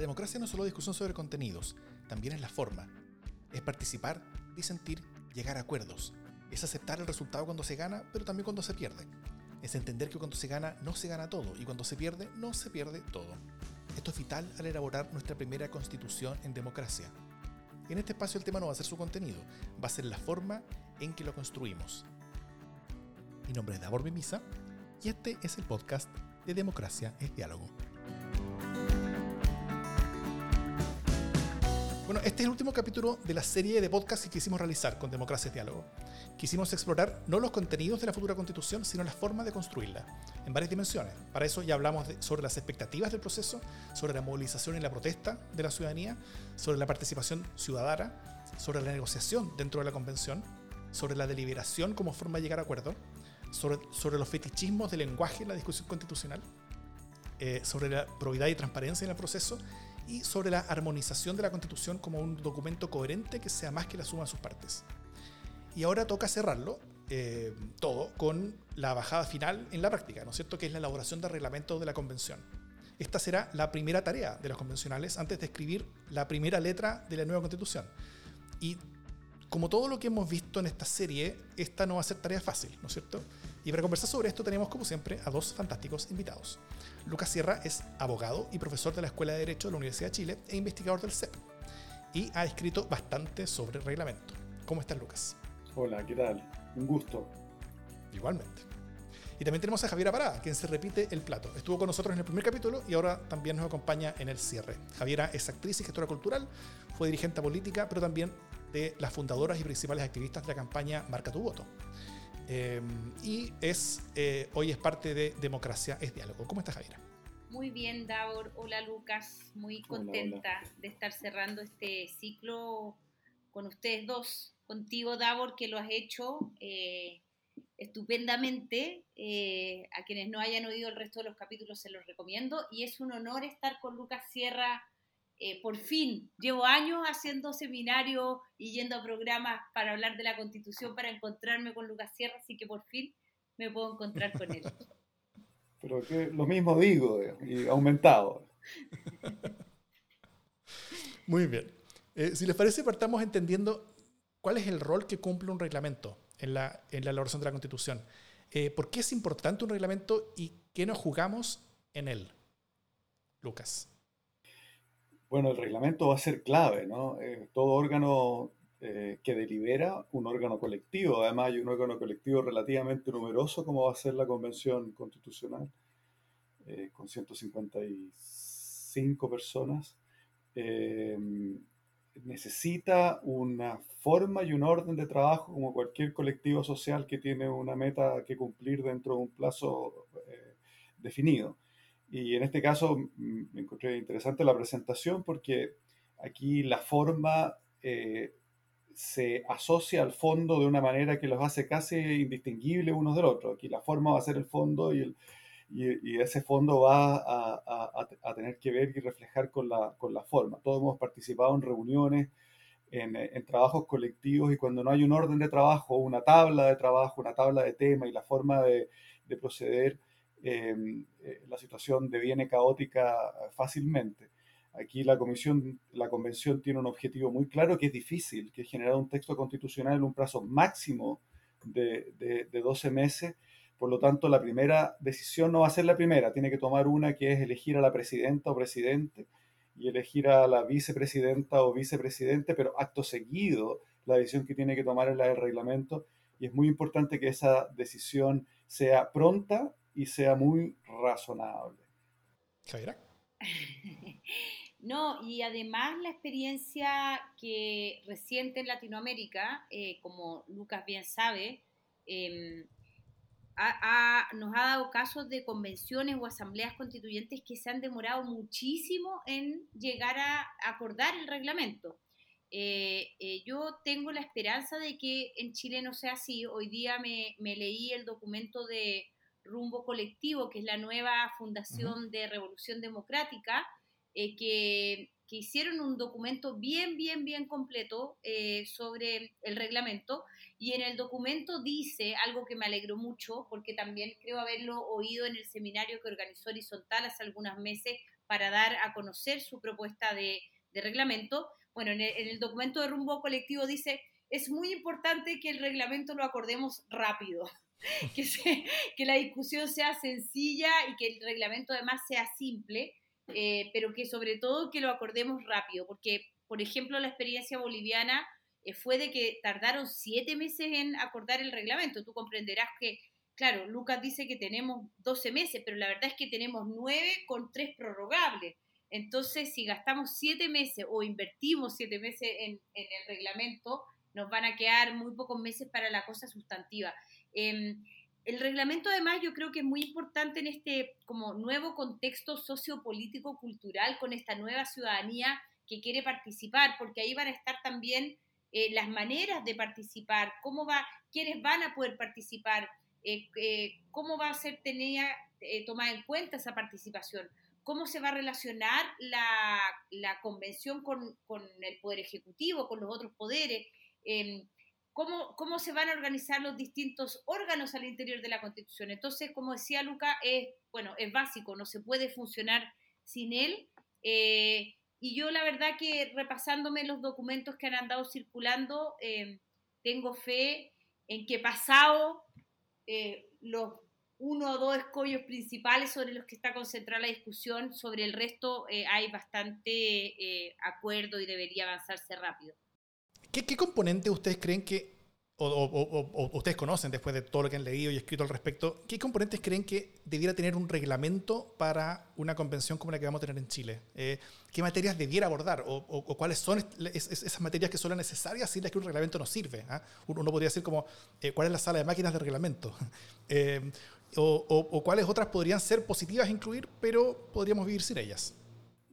democracia no es solo discusión sobre contenidos, también es la forma. Es participar, disentir, llegar a acuerdos. Es aceptar el resultado cuando se gana, pero también cuando se pierde. Es entender que cuando se gana no se gana todo y cuando se pierde no se pierde todo. Esto es vital al elaborar nuestra primera constitución en democracia. En este espacio el tema no va a ser su contenido, va a ser la forma en que lo construimos. Mi nombre es Davor Mimisa y este es el podcast de Democracia es Diálogo. Bueno, este es el último capítulo de la serie de podcasts que quisimos realizar con Democracia es Diálogo. Quisimos explorar no los contenidos de la futura constitución, sino la forma de construirla, en varias dimensiones. Para eso ya hablamos sobre las expectativas del proceso, sobre la movilización y la protesta de la ciudadanía, sobre la participación ciudadana, sobre la negociación dentro de la convención, sobre la deliberación como forma de llegar a acuerdo, sobre, sobre los fetichismos del lenguaje en la discusión constitucional, eh, sobre la probidad y transparencia en el proceso y sobre la armonización de la Constitución como un documento coherente que sea más que la suma de sus partes. Y ahora toca cerrarlo eh, todo con la bajada final en la práctica, ¿no es cierto? Que es la elaboración de reglamento de la Convención. Esta será la primera tarea de los convencionales antes de escribir la primera letra de la nueva Constitución. Y como todo lo que hemos visto en esta serie, esta no va a ser tarea fácil, ¿no es cierto? Y para conversar sobre esto tenemos, como siempre, a dos fantásticos invitados. Lucas Sierra es abogado y profesor de la Escuela de Derecho de la Universidad de Chile e investigador del CEP. Y ha escrito bastante sobre reglamento. ¿Cómo estás, Lucas? Hola, ¿qué tal? Un gusto. Igualmente. Y también tenemos a Javiera Parada, quien se repite el plato. Estuvo con nosotros en el primer capítulo y ahora también nos acompaña en el cierre. Javiera es actriz y gestora cultural, fue dirigente política, pero también de las fundadoras y principales activistas de la campaña Marca tu voto. Eh, y es, eh, hoy es parte de Democracia es Diálogo. ¿Cómo estás, Javiera? Muy bien, Davor. Hola, Lucas. Muy contenta de estar cerrando este ciclo con ustedes dos. Contigo, Davor, que lo has hecho eh, estupendamente. a quienes no hayan oído el resto de los capítulos se los recomiendo. Y es un honor estar con Lucas Sierra eh, por fin, llevo años haciendo seminarios y yendo a programas para hablar de la constitución, para encontrarme con Lucas Sierra, así que por fin me puedo encontrar con él. Pero que lo mismo digo, eh, y aumentado. Muy bien. Eh, si les parece, partamos entendiendo cuál es el rol que cumple un reglamento en la, en la elaboración de la Constitución. ¿Por qué es importante un reglamento y qué nos jugamos en él? Lucas. Bueno, el reglamento va a ser clave, ¿no? Eh, todo órgano eh, que delibera, un órgano colectivo, además hay un órgano colectivo relativamente numeroso como va a ser la Convención Constitucional, eh, con 155 personas, necesita una forma y un orden de trabajo como cualquier colectivo social que tiene una meta que cumplir dentro de un plazo definido. Y en este caso me encontré interesante la presentación porque aquí la forma eh, se asocia al fondo de una manera que los hace casi indistinguibles unos del otro. Aquí la forma va a ser el fondo y, el, y, ese fondo va a, a, tener que ver y reflejar con la, con la forma. Todos hemos participado en reuniones, en, en, trabajos colectivos y cuando no hay un orden de trabajo, una tabla de trabajo, una tabla de tema y la forma de, de proceder, eh, la situación deviene caótica fácilmente. Aquí la, comisión, la convención tiene un objetivo muy claro que es difícil, que es generar un texto constitucional en un plazo máximo de, de, 12 meses. Por lo tanto, la primera decisión no va a ser la primera, tiene que tomar una que es elegir a la presidenta o presidente y elegir a la vicepresidenta o vicepresidente, pero acto seguido la decisión que tiene que tomar es la del reglamento y es muy importante que esa decisión sea pronta y sea muy razonable. No, y además la experiencia que reciente en Latinoamérica, eh, como Lucas bien sabe, em, nos ha dado casos de convenciones o asambleas constituyentes que se han demorado muchísimo en llegar a acordar el reglamento. Eh, eh, yo tengo la esperanza de que en Chile no sea así. Hoy día me leí el documento de Rumbo Colectivo, que es la nueva fundación de Revolución Democrática, eh, que, que hicieron un documento bien, bien, bien completo eh, sobre el reglamento y en el documento dice algo que me alegró mucho porque también creo haberlo oído en el seminario que organizó Horizontal hace algunos meses para dar a conocer su propuesta de, reglamento. Bueno, en el, documento de rumbo colectivo dice, es muy importante que el reglamento lo acordemos rápido. Que, que la discusión sea sencilla y que el reglamento además sea simple, eh, pero que sobre todo que lo acordemos rápido, porque, por ejemplo, la experiencia boliviana eh, fue de que tardaron siete meses en acordar el reglamento. Tú comprenderás que, claro, Lucas dice que tenemos 12 meses, pero la verdad es que tenemos nueve con tres prorrogables. Entonces, si gastamos siete meses o invertimos siete meses en, en, el reglamento, nos van a quedar muy pocos meses para la cosa sustantiva. Eh, el reglamento además yo creo que es muy importante en este como nuevo contexto sociopolítico cultural con esta nueva ciudadanía que quiere participar, porque ahí van a estar también eh, las maneras de participar, cómo va, quiénes van a poder participar, eh, eh, cómo va a ser tenida, tomada en cuenta esa participación, cómo se va a relacionar la, convención con, con, el poder ejecutivo, con los otros poderes. Cómo, cómo se van a organizar los distintos órganos al interior de la Constitución. Entonces, como decía Luca, es, bueno, es básico, no se puede funcionar sin él. Eh, y yo la verdad que repasándome los documentos que han andado circulando, eh, tengo fe en que pasado eh, los uno o dos escollos principales sobre los que está concentrada la discusión, sobre el resto hay bastante acuerdo y debería avanzarse rápido. ¿Qué, componentes ustedes creen que, o, ustedes conocen después de todo lo que han leído y escrito al respecto, qué componentes creen que debiera tener un reglamento para una convención como la que vamos a tener en Chile? Eh, ¿Qué materias debiera abordar? ¿O, cuáles son esas materias que son necesarias sin las que un reglamento no sirve? ¿ah? Uno, podría decir como, eh, ¿cuál es la sala de máquinas de reglamento? Eh, o, cuáles otras podrían ser positivas incluir, pero podríamos vivir sin ellas.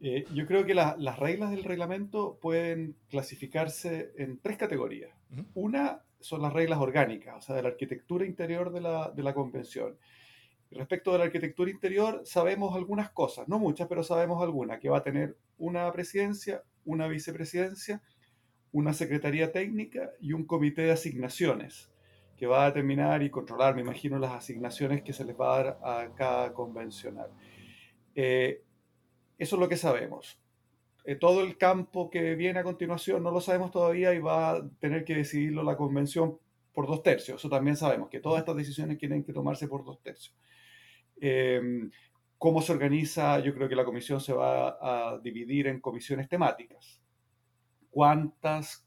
Eh, yo creo que las reglas del reglamento pueden clasificarse en tres categorías. Una son las reglas orgánicas, o sea, de la arquitectura interior de la, de la convención. Respecto de la arquitectura interior, sabemos algunas cosas, no muchas, pero sabemos algunas, que va a tener una presidencia, una vicepresidencia, una secretaría técnica y un comité de asignaciones, que va a determinar y controlar, me imagino, las asignaciones que se les va a dar a cada convencional. Eh, eso es lo que sabemos. Eh, todo el campo que viene a continuación no lo sabemos todavía y va a tener que decidirlo la convención por dos tercios. Eso también sabemos, que todas estas decisiones tienen que tomarse por dos tercios. Em, ¿Cómo se organiza? Yo creo que la comisión se va a dividir en comisiones temáticas. ¿Cuántas?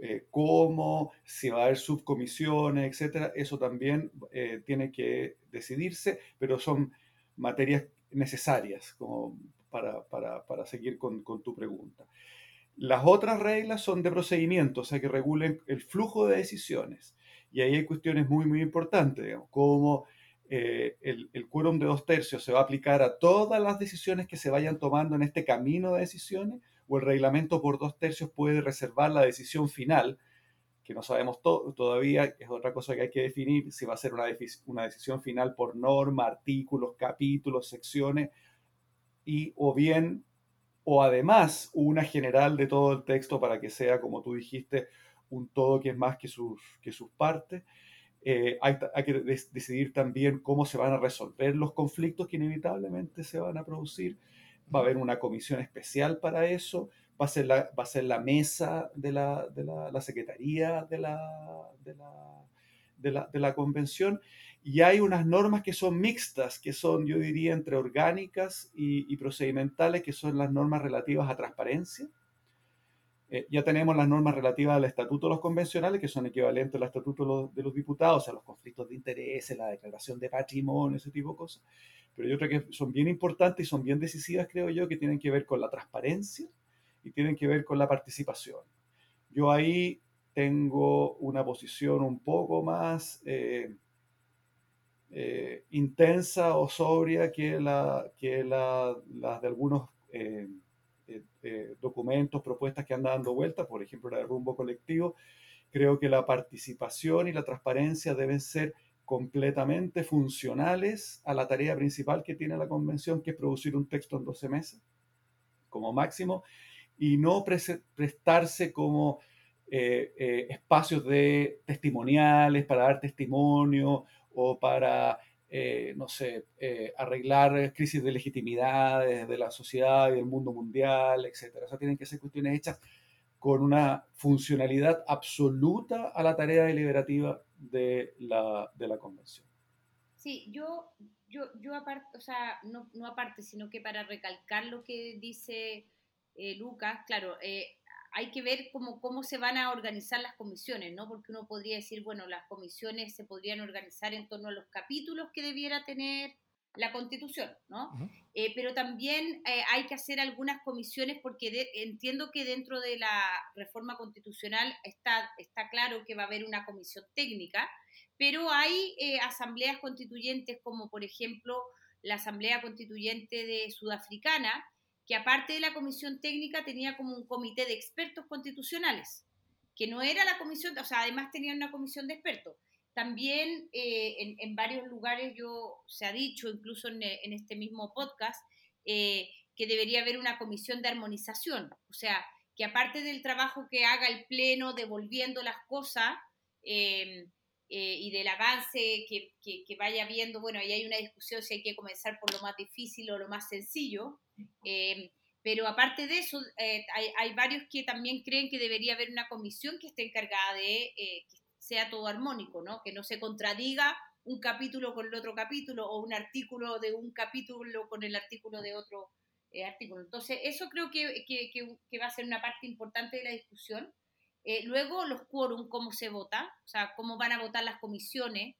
Eh, ¿Cómo? Si va a haber subcomisiones, etcétera. Eso también eh, tiene que decidirse, pero son materias necesarias, como para, seguir con, tu pregunta. Las otras reglas son de procedimiento, o sea, que regulen el flujo de decisiones. Y ahí hay cuestiones muy, muy importantes, digamos, como eh, el, el quórum de dos tercios se va a aplicar a todas las decisiones que se vayan tomando en este camino de decisiones, o el reglamento por dos tercios puede reservar la decisión final, que no sabemos todavía, es otra cosa que hay que definir, si va a ser una, una decisión final por norma, artículos, capítulos, secciones, y o bien o además una general de todo el texto para que sea, como tú dijiste, un todo que es más que sus, que sus partes. Eh, hay, que decidir también cómo se van a resolver los conflictos que inevitablemente se van a producir. Va a haber una comisión especial para eso. Va a ser la, va a ser la mesa de la, de la, secretaría de la, de la, de la convención y hay unas normas que son mixtas, que son, yo diría, entre orgánicas y, procedimentales, que son las normas relativas a transparencia. Eh, ya tenemos las normas relativas al estatuto de los convencionales, que son equivalentes al estatuto de los, diputados, a los conflictos de interés, la declaración de patrimonio, ese tipo de cosas. Pero yo creo que son bien importantes y son bien decisivas, creo yo, que tienen que ver con la transparencia y tienen que ver con la participación. Yo ahí tengo una posición un poco más... Eh, eh, intensa o sobria que la, que la, de algunos eh, eh, documentos, propuestas que andan dando vuelta, por ejemplo la de rumbo colectivo, creo que la participación y la transparencia deben ser completamente funcionales a la tarea principal que tiene la convención, que es producir un texto en 12 meses, como máximo, y no prestarse como espacios de testimoniales para dar testimonio o para, eh, no sé, arreglar crisis de legitimidad de la sociedad y del mundo mundial, etc. O sea, tienen que ser cuestiones hechas con una funcionalidad absoluta a la tarea deliberativa de la, de la convención. Sí, yo, yo, yo aparte, o sea, no, no, aparte, sino que para recalcar lo que dice eh, Lucas, claro, eh, hay que ver cómo, cómo se van a organizar las comisiones, ¿no? Porque uno podría decir, bueno, las comisiones se podrían organizar en torno a los capítulos que debiera tener la constitución, ¿no? Eh, pero también eh, hay que hacer algunas comisiones porque entiendo que dentro de la reforma constitucional está, está claro que va a haber una comisión técnica, pero hay eh, asambleas constituyentes como por ejemplo la Asamblea Constituyente de Sudafricana, aparte de la comisión técnica tenía como un comité de expertos constitucionales, que no era la comisión, o sea, además tenía una comisión de expertos. También eh, en, varios lugares yo se ha dicho, incluso en, este mismo podcast, eh, que debería haber una comisión de armonización, o sea, que aparte del trabajo que haga el Pleno devolviendo las cosas eh, y del avance que, que, vaya viendo, bueno, ahí hay una discusión si hay que comenzar por lo más difícil o lo más sencillo, pero aparte de eso, hay, hay, varios que también creen que debería haber una comisión que esté encargada de sea todo armónico, ¿no? Que no se contradiga un capítulo con el otro capítulo o un artículo de un capítulo con el artículo de otro eh, artículo. Entonces, eso creo que, que, va a ser una parte importante de la discusión. Eh, luego, los quórum, cómo se vota, o sea, cómo van a votar las comisiones.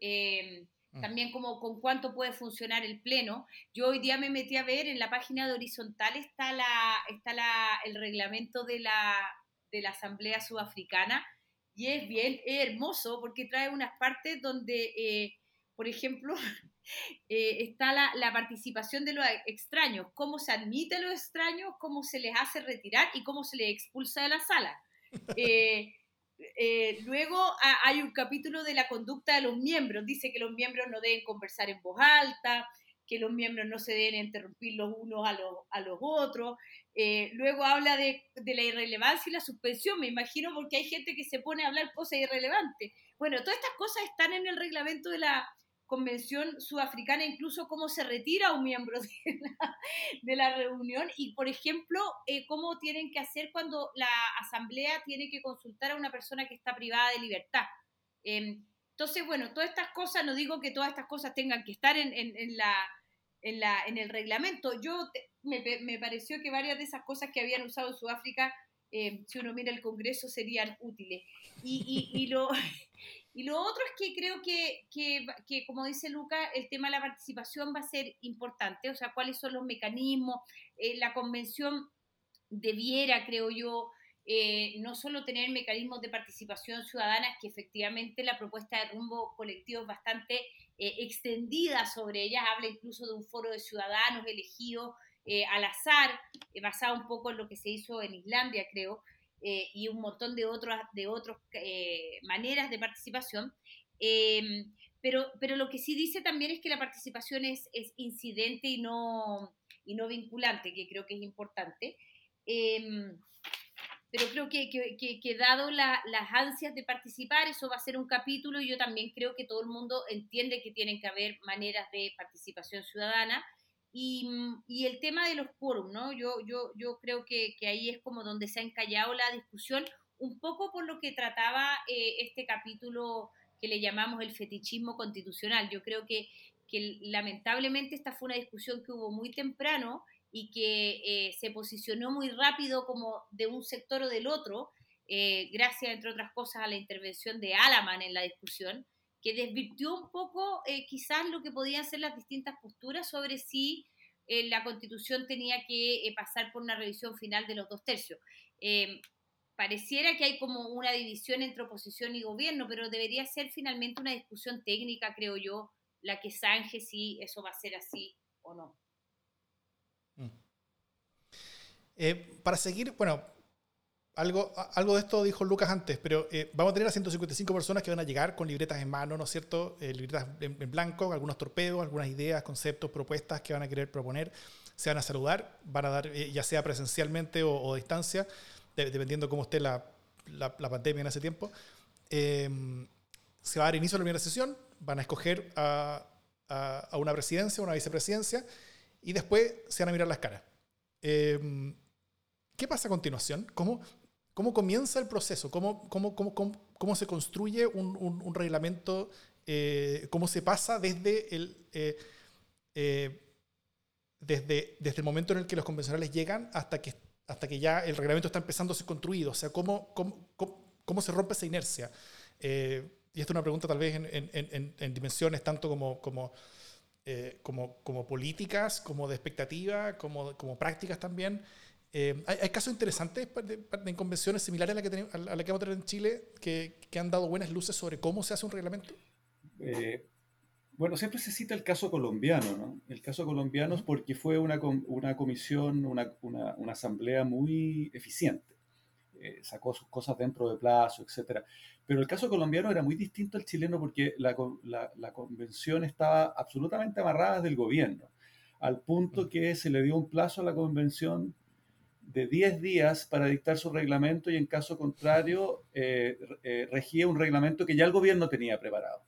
Eh, mm. también como con cuánto puede funcionar el pleno. Yo hoy día me metí a ver en la página de Horizontal está la está la, el reglamento de la, de la Asamblea Sudafricana y es bien hermoso porque trae unas partes donde, eh, por ejemplo, eh, está la, participación de los extraños, cómo se admite a los extraños, cómo se les hace retirar y cómo se les expulsa de la sala. Eh, luego hay un capítulo de la conducta de los miembros, dice que los miembros no deben conversar en voz alta, que los miembros no se deben interrumpir los unos a los, a los otros. Eh, luego habla de, de, la irrelevancia y la suspensión, me imagino, porque hay gente que se pone a hablar cosas irrelevantes. Bueno, todas estas cosas están en el reglamento de la Convención Sudafricana, incluso cómo se retira un miembro de la, reunión y, por ejemplo, eh, cómo tienen que hacer cuando la asamblea tiene que consultar a una persona que está privada de libertad. Em, entonces, bueno, todas estas cosas, no digo que todas estas cosas tengan que estar en, en, la, en, la, en el reglamento. Yo me, me, pareció que varias de esas cosas que habían usado en Sudáfrica, eh, si uno mira el Congreso, serían útiles. Y, y, y, lo, y lo otro es que creo que, que, como dice Luca, el tema de la participación va a ser importante, o sea, cuáles son los mecanismos. Eh, la convención debiera, creo yo, eh, no solo tener mecanismos de participación ciudadana, que efectivamente la propuesta de rumbo colectivo es bastante eh, extendida sobre ellas, habla incluso de un foro de ciudadanos elegidos eh, al azar, basado un poco en lo que se hizo en Islandia, creo, y un montón de otras de otros, maneras de participación. Em, pero, pero lo que sí dice también es que la participación es, es incidente y no, y no vinculante, que creo que es importante. Em, pero creo que, que, que, dado las ansias de participar, eso va a ser un capítulo y yo también creo que todo el mundo entiende que tienen que haber maneras de participación ciudadana. Y, y el tema de los quórum, ¿no? Yo, yo, yo creo que, que, ahí es como donde se ha encallado la discusión, un poco por lo que trataba eh, este capítulo que le llamamos el fetichismo constitucional. Yo creo que, que lamentablemente esta fue una discusión que hubo muy temprano y que eh, se posicionó muy rápido como de un sector o del otro, eh, gracias, entre otras cosas, a la intervención de Alaman en la discusión, que desvirtió un poco eh, quizás lo que podían ser las distintas posturas sobre si la constitución tenía que pasar por una revisión final de los dos tercios. pareciera que hay como una división entre oposición y gobierno, pero debería ser finalmente una discusión técnica, creo yo, la que zanje si eso va a ser así o no. Eh, para seguir, bueno, algo, algo de esto dijo Lucas antes, pero eh, vamos a tener a 155 personas que van a llegar con libretas en mano, ¿no es cierto? Eh, libretas en, blanco, algunos torpedos, algunas ideas, conceptos, propuestas que van a querer proponer. Se van a saludar, van a dar, eh, ya sea presencialmente o, a distancia, dependiendo cómo esté la, la, pandemia en ese tiempo. Em, se va a dar inicio a la primera sesión, van a escoger a, a, a una presidencia, una vicepresidencia, y después se van a mirar las caras. Em, ¿Qué pasa a continuación? ¿Cómo, ¿Cómo comienza el proceso? ¿Cómo, cómo, cómo, cómo se construye un, un, reglamento? Eh, ¿Cómo se pasa desde el, eh, eh, desde, desde el momento en el que los convencionales llegan hasta que, hasta que ya el reglamento está empezando a ser construido? O sea, ¿cómo, cómo, cómo, se rompe esa inercia? y esta es una pregunta tal vez en, en, en, dimensiones tanto como, como, como, como políticas, como de expectativa, como, como prácticas también. Eh, hay, casos interesantes en convenciones similares a la que, tenemos, a la que vamos a tener en Chile que, que, han dado buenas luces sobre cómo se hace un reglamento. Eh, bueno, siempre se cita el caso colombiano, ¿no? El caso colombiano es porque fue una, una comisión, una, una, una, asamblea muy eficiente. Eh, sacó sus cosas dentro de plazo, etc. Pero el caso colombiano era muy distinto al chileno porque la, la, la convención estaba absolutamente amarrada del gobierno, al punto que se le dio un plazo a la convención de 10 días para dictar su reglamento y en caso contrario eh, eh, regía un reglamento que ya el gobierno tenía preparado.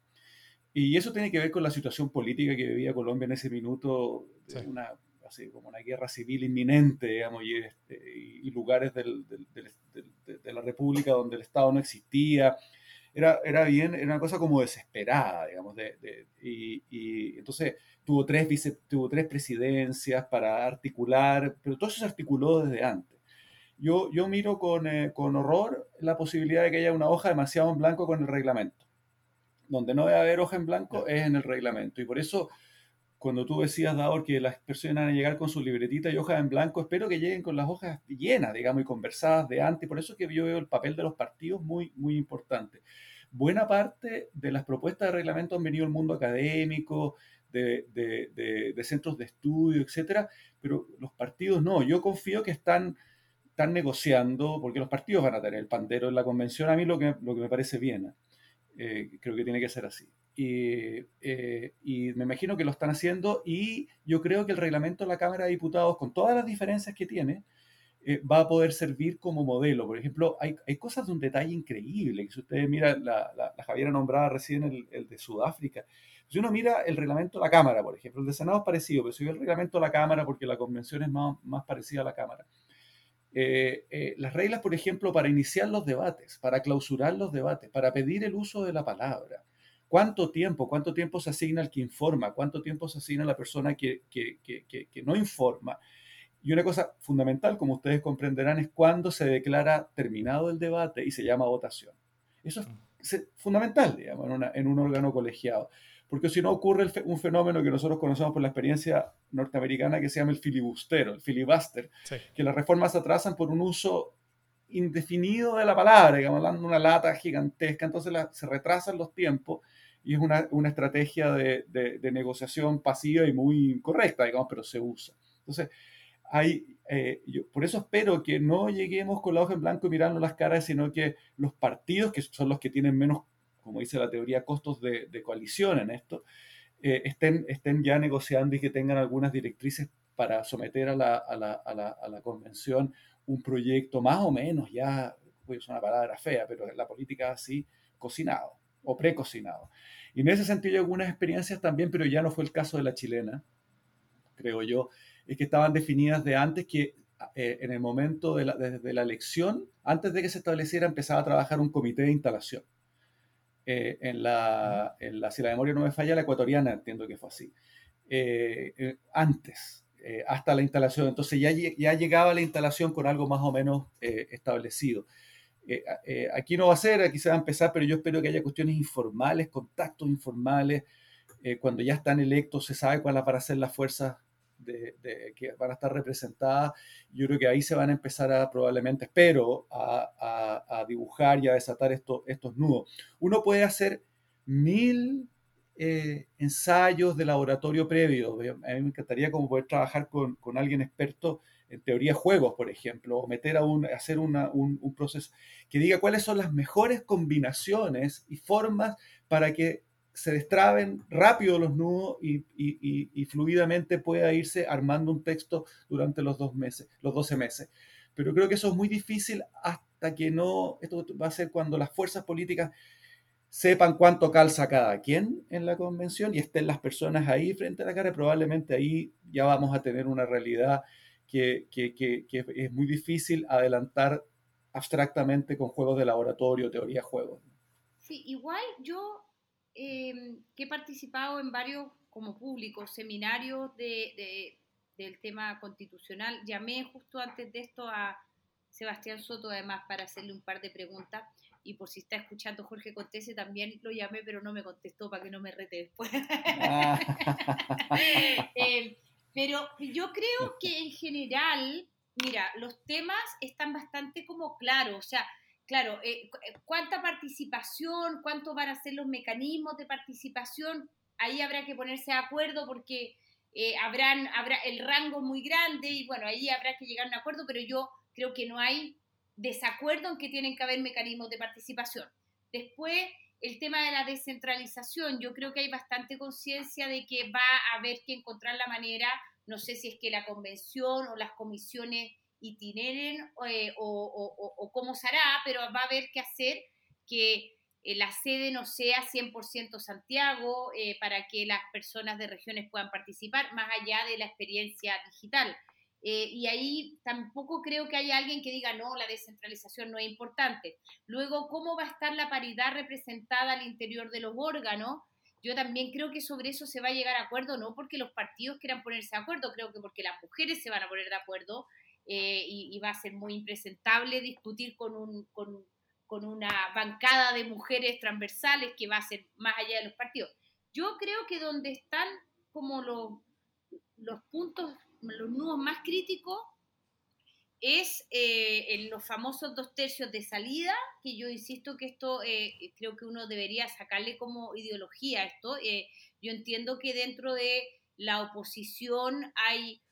Y eso tiene que ver con la situación política que vivía Colombia en ese minuto, una, así como una guerra civil inminente, digamos, y, este, y lugares del, de la República donde el Estado no existía. Era, era bien, era una cosa como desesperada, digamos, de, y, y entonces tuvo tres, vice, tuvo tres presidencias para articular, pero todo eso se articuló desde antes. Yo, yo miro con, eh, con horror la posibilidad de que haya una hoja demasiado en blanco con el reglamento. Donde no debe haber hoja en blanco es en el reglamento. Y por eso, cuando tú decías, Daor, que las personas van a llegar con su libretita y hojas en blanco, espero que lleguen con las hojas llenas, digamos, y conversadas de antes. Por eso que yo veo el papel de los partidos muy, muy importante. Buena parte de las propuestas de reglamento han venido del mundo académico, de, centros de estudio, etcétera, pero los partidos no. Yo confío que están, están negociando, porque los partidos van a tener el pandero en la convención, a mí lo que, lo que me parece bien. Eh, creo que tiene que ser así. Eh, y, me imagino que lo están haciendo y yo creo que el reglamento de la Cámara de Diputados, con todas las diferencias que tiene, eh, va a poder servir como modelo. Por ejemplo, hay, cosas de un detalle increíble, que si ustedes miran, la, la, Javiera nombrada recién el, el, de Sudáfrica, si uno mira el reglamento de la Cámara, por ejemplo, el de Senado es parecido, pero si ve el reglamento de la Cámara, porque la convención es más, más parecida a la Cámara, eh, las reglas, por ejemplo, para iniciar los debates, para clausurar los debates, para pedir el uso de la palabra, cuánto tiempo, cuánto tiempo se asigna al que informa, cuánto tiempo se asigna a la persona que, que, que, que no informa. Y una cosa fundamental, como ustedes comprenderán, es cuándo se declara terminado el debate y se llama votación. Eso es mm. fundamental, digamos, en, en un órgano colegiado porque si no ocurre un fenómeno que nosotros conocemos por la experiencia norteamericana que se llama el filibustero, el filibuster, que las reformas se atrasan por un uso indefinido de la palabra, digamos, dando una lata gigantesca, entonces se retrasan los tiempos y es una, una estrategia de, de, negociación pasiva y muy correcta, digamos, pero se usa. Entonces, hay, eh, yo, por eso espero que no lleguemos con la hoja en blanco y mirando las caras, sino que los partidos, que son los que tienen menos como dice la teoría, costos de, coalición en esto, eh, estén, estén ya negociando y que tengan algunas directrices para someter a la, a la, a la, a la convención un proyecto más o menos ya, pues es una palabra fea, pero la política así, cocinado o precocinado. Y en ese sentido hay algunas experiencias también, pero ya no fue el caso de la chilena, creo yo, es que estaban definidas de antes que eh, en el momento de la, de la elección, antes de que se estableciera, empezaba a trabajar un comité de instalación. Eh, en, la, en, la, si la memoria no me falla, la ecuatoriana, entiendo que fue así, eh, eh, antes, hasta la instalación. Entonces ya, ya llegaba la instalación con algo más o menos establecido. Aquí no va a ser, aquí se va a empezar, pero yo espero que haya cuestiones informales, contactos informales. cuando ya están electos, se sabe cuáles van a ser las fuerzas que van a estar representadas, yo creo que ahí se van a empezar a probablemente, espero, a, dibujar y a desatar estos nudos. Uno puede hacer mil eh, ensayos de laboratorio previo. A mí me encantaría como poder trabajar con alguien experto en teoría juegos, por ejemplo, o meter a un, hacer un, un, proceso que diga cuáles son las mejores combinaciones y formas para que se destraben rápido los nudos y, y, y, fluidamente pueda irse armando un texto durante los dos meses, los 12 meses. Pero creo que eso es muy difícil hasta que no, esto va a ser cuando las fuerzas políticas sepan cuánto calza cada quien en la convención y estén las personas ahí frente a la cara, probablemente ahí ya vamos a tener una realidad que, que, que, que es muy difícil adelantar abstractamente con juegos de laboratorio, teoría de juegos. Sí, igual yo Em, que he participado en varios, como públicos, seminarios de, del tema constitucional. Llamé justo antes de esto a Sebastián Soto, además, para hacerle un par de preguntas. Y por si está escuchando Jorge Contese, también lo llamé, pero no me contestó para que no me rete después. Ah. Pero yo creo que en general, mira, los temas están bastante como claros. O sea, claro, eh, eh, cuánta participación, cuánto van a ser los mecanismos de participación, ahí habrá que ponerse de acuerdo porque eh, habrán, habrá el rango muy grande y bueno, ahí habrá que llegar a un acuerdo, pero yo creo que no hay desacuerdo en que tienen que haber mecanismos de participación. Después, el tema de la descentralización, yo creo que hay bastante conciencia de que va a haber que encontrar la manera, no sé si es que la convención o las comisiones itineren eh, o, cómo se hará, pero va a haber que hacer que eh, la sede no sea 100% Santiago eh, para que las personas de regiones puedan participar, más allá de la experiencia digital. Y ahí tampoco creo que haya alguien que diga, no, la descentralización no es importante. Luego, ¿cómo va a estar la paridad representada al interior de los órganos? Yo también creo que sobre eso se va a llegar a acuerdo, no porque los partidos quieran ponerse de acuerdo, creo que porque las mujeres se van a poner de acuerdo eh, y, va a ser muy impresentable discutir con, un, con, con, una bancada de mujeres transversales que va a ser más allá de los partidos. Yo creo que donde están como los, los puntos, los nudos más críticos es eh, en los famosos dos tercios de salida, que yo insisto que esto eh, creo que uno debería sacarle como ideología esto. yo entiendo que dentro de la oposición hay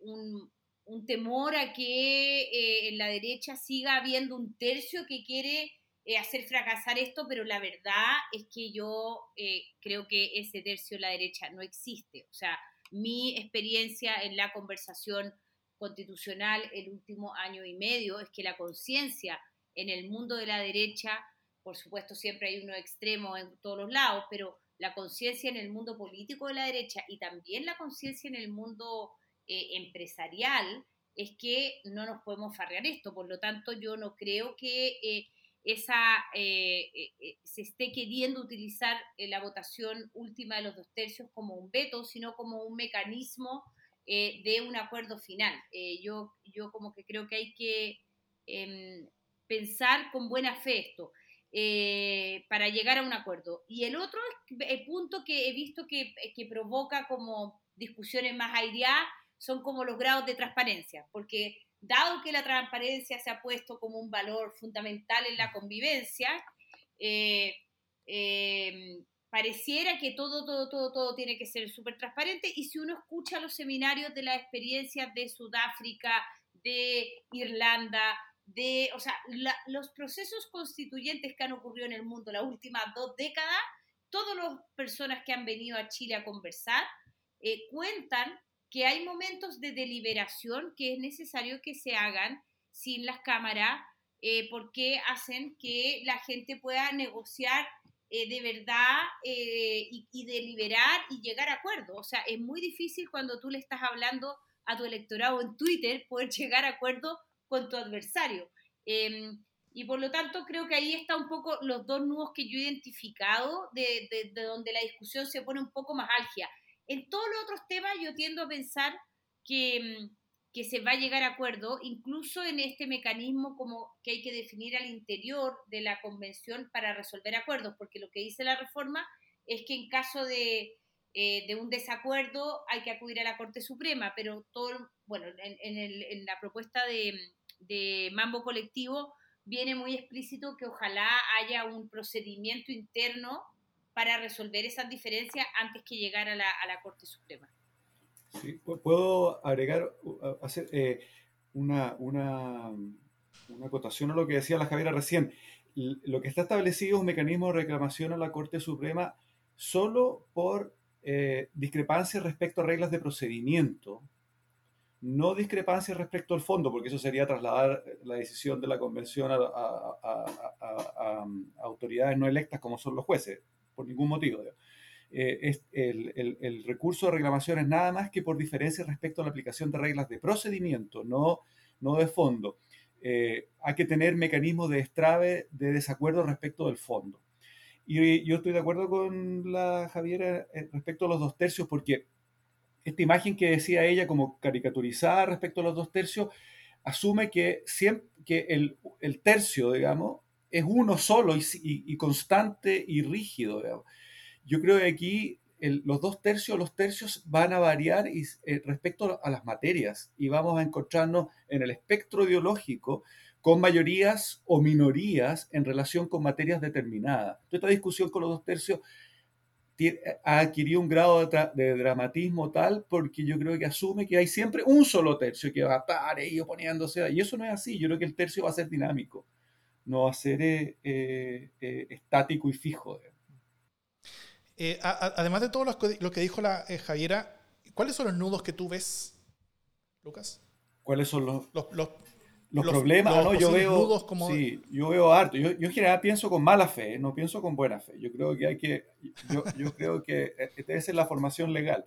un, un temor a que eh, en la derecha siga habiendo un tercio que quiere eh, hacer fracasar esto, pero la verdad es que yo eh, creo que ese tercio en la derecha no existe. O sea, mi experiencia en la conversación constitucional el último año y medio es que la conciencia en el mundo de la derecha, por supuesto siempre hay uno extremo en todos los lados, pero la conciencia en el mundo político de la derecha y también la conciencia en el mundo eh, empresarial es que no nos podemos farrear esto. Por lo tanto, yo no creo que eh, esa, eh, se esté queriendo utilizar la votación última de los dos tercios como un veto, sino como un mecanismo de un acuerdo final. yo, yo como que creo que hay que em, pensar con buena fe esto. para llegar a un acuerdo. Y el otro punto que he visto que, que provoca como discusiones más aireadas son como los grados de transparencia, porque dado que la transparencia se ha puesto como un valor fundamental en la convivencia, eh, eh, pareciera que todo, todo, todo, todo tiene que ser súper transparente. Y si uno escucha los seminarios de las experiencias de Sudáfrica, de Irlanda, de, o sea, los procesos constituyentes que han ocurrido en el mundo las últimas dos décadas, todas las personas que han venido a Chile a conversar eh, cuentan que hay momentos de deliberación que es necesario que se hagan sin las cámaras, eh, porque hacen que la gente pueda negociar eh, de verdad eh, y, deliberar y llegar a acuerdo. O sea, es muy difícil cuando tú le estás hablando a tu electorado en Twitter poder llegar a acuerdo con tu adversario. Em, y por lo tanto creo que ahí está un poco los dos nudos que yo he identificado de, de donde la discusión se pone un poco más álgida. En todos los otros temas yo tiendo a pensar que, mm, que se va a llegar a acuerdo, incluso en este mecanismo como que hay que definir al interior de la convención para resolver acuerdos, porque lo que dice la reforma es que en caso de, eh, un desacuerdo hay que acudir a la Corte Suprema, pero todo, bueno, en, la propuesta de, de Mambo Colectivo viene muy explícito que ojalá haya un procedimiento interno para resolver esas diferencias antes que llegar a la, Corte Suprema. Sí, puedo agregar, hacer eh, una, una, una acotación a lo que decía la Javiera recién. Lo que está establecido es un mecanismo de reclamación a la Corte Suprema solo por eh, discrepancias respecto a reglas de procedimiento, no discrepancias respecto al fondo, porque eso sería trasladar la decisión de la convención a, autoridades no electas como son los jueces, por ningún motivo. Eh, es el, recurso de reclamación es nada más que por diferencias respecto a la aplicación de reglas de procedimiento, no, no de fondo. Eh, hay que tener mecanismos de estrave de desacuerdo respecto del fondo. Y yo estoy de acuerdo con la Javiera eh, respecto a los dos tercios, porque esta imagen que decía ella como caricaturizada respecto a los dos tercios, asume que, siempre, que el, el tercio, digamos, es uno solo y, constante y rígido. Yo creo que aquí los dos tercios, los tercios van a variar eh, respecto a las materias y vamos a encontrarnos en el espectro ideológico con mayorías o minorías en relación con materias determinadas. esta discusión con los dos tercios ha adquirido un grado de, dramatismo tal porque yo creo que asume que hay siempre un solo tercio que va a estar ahí oponiéndose. Y eso no es así. Yo creo que el tercio va a ser dinámico, no va a ser eh, eh, eh, estático y fijo. además de todo lo que, dijo la Javiera, ¿cuáles son los nudos que tú ves, Lucas? ¿Cuáles son los, los, los, problemas, ¿no? Yo veo, como... sí, yo veo harto. Yo, yo, en general pienso con mala fe, no pienso con buena fe. Yo creo que hay que, yo, yo creo que debe ser la formación legal.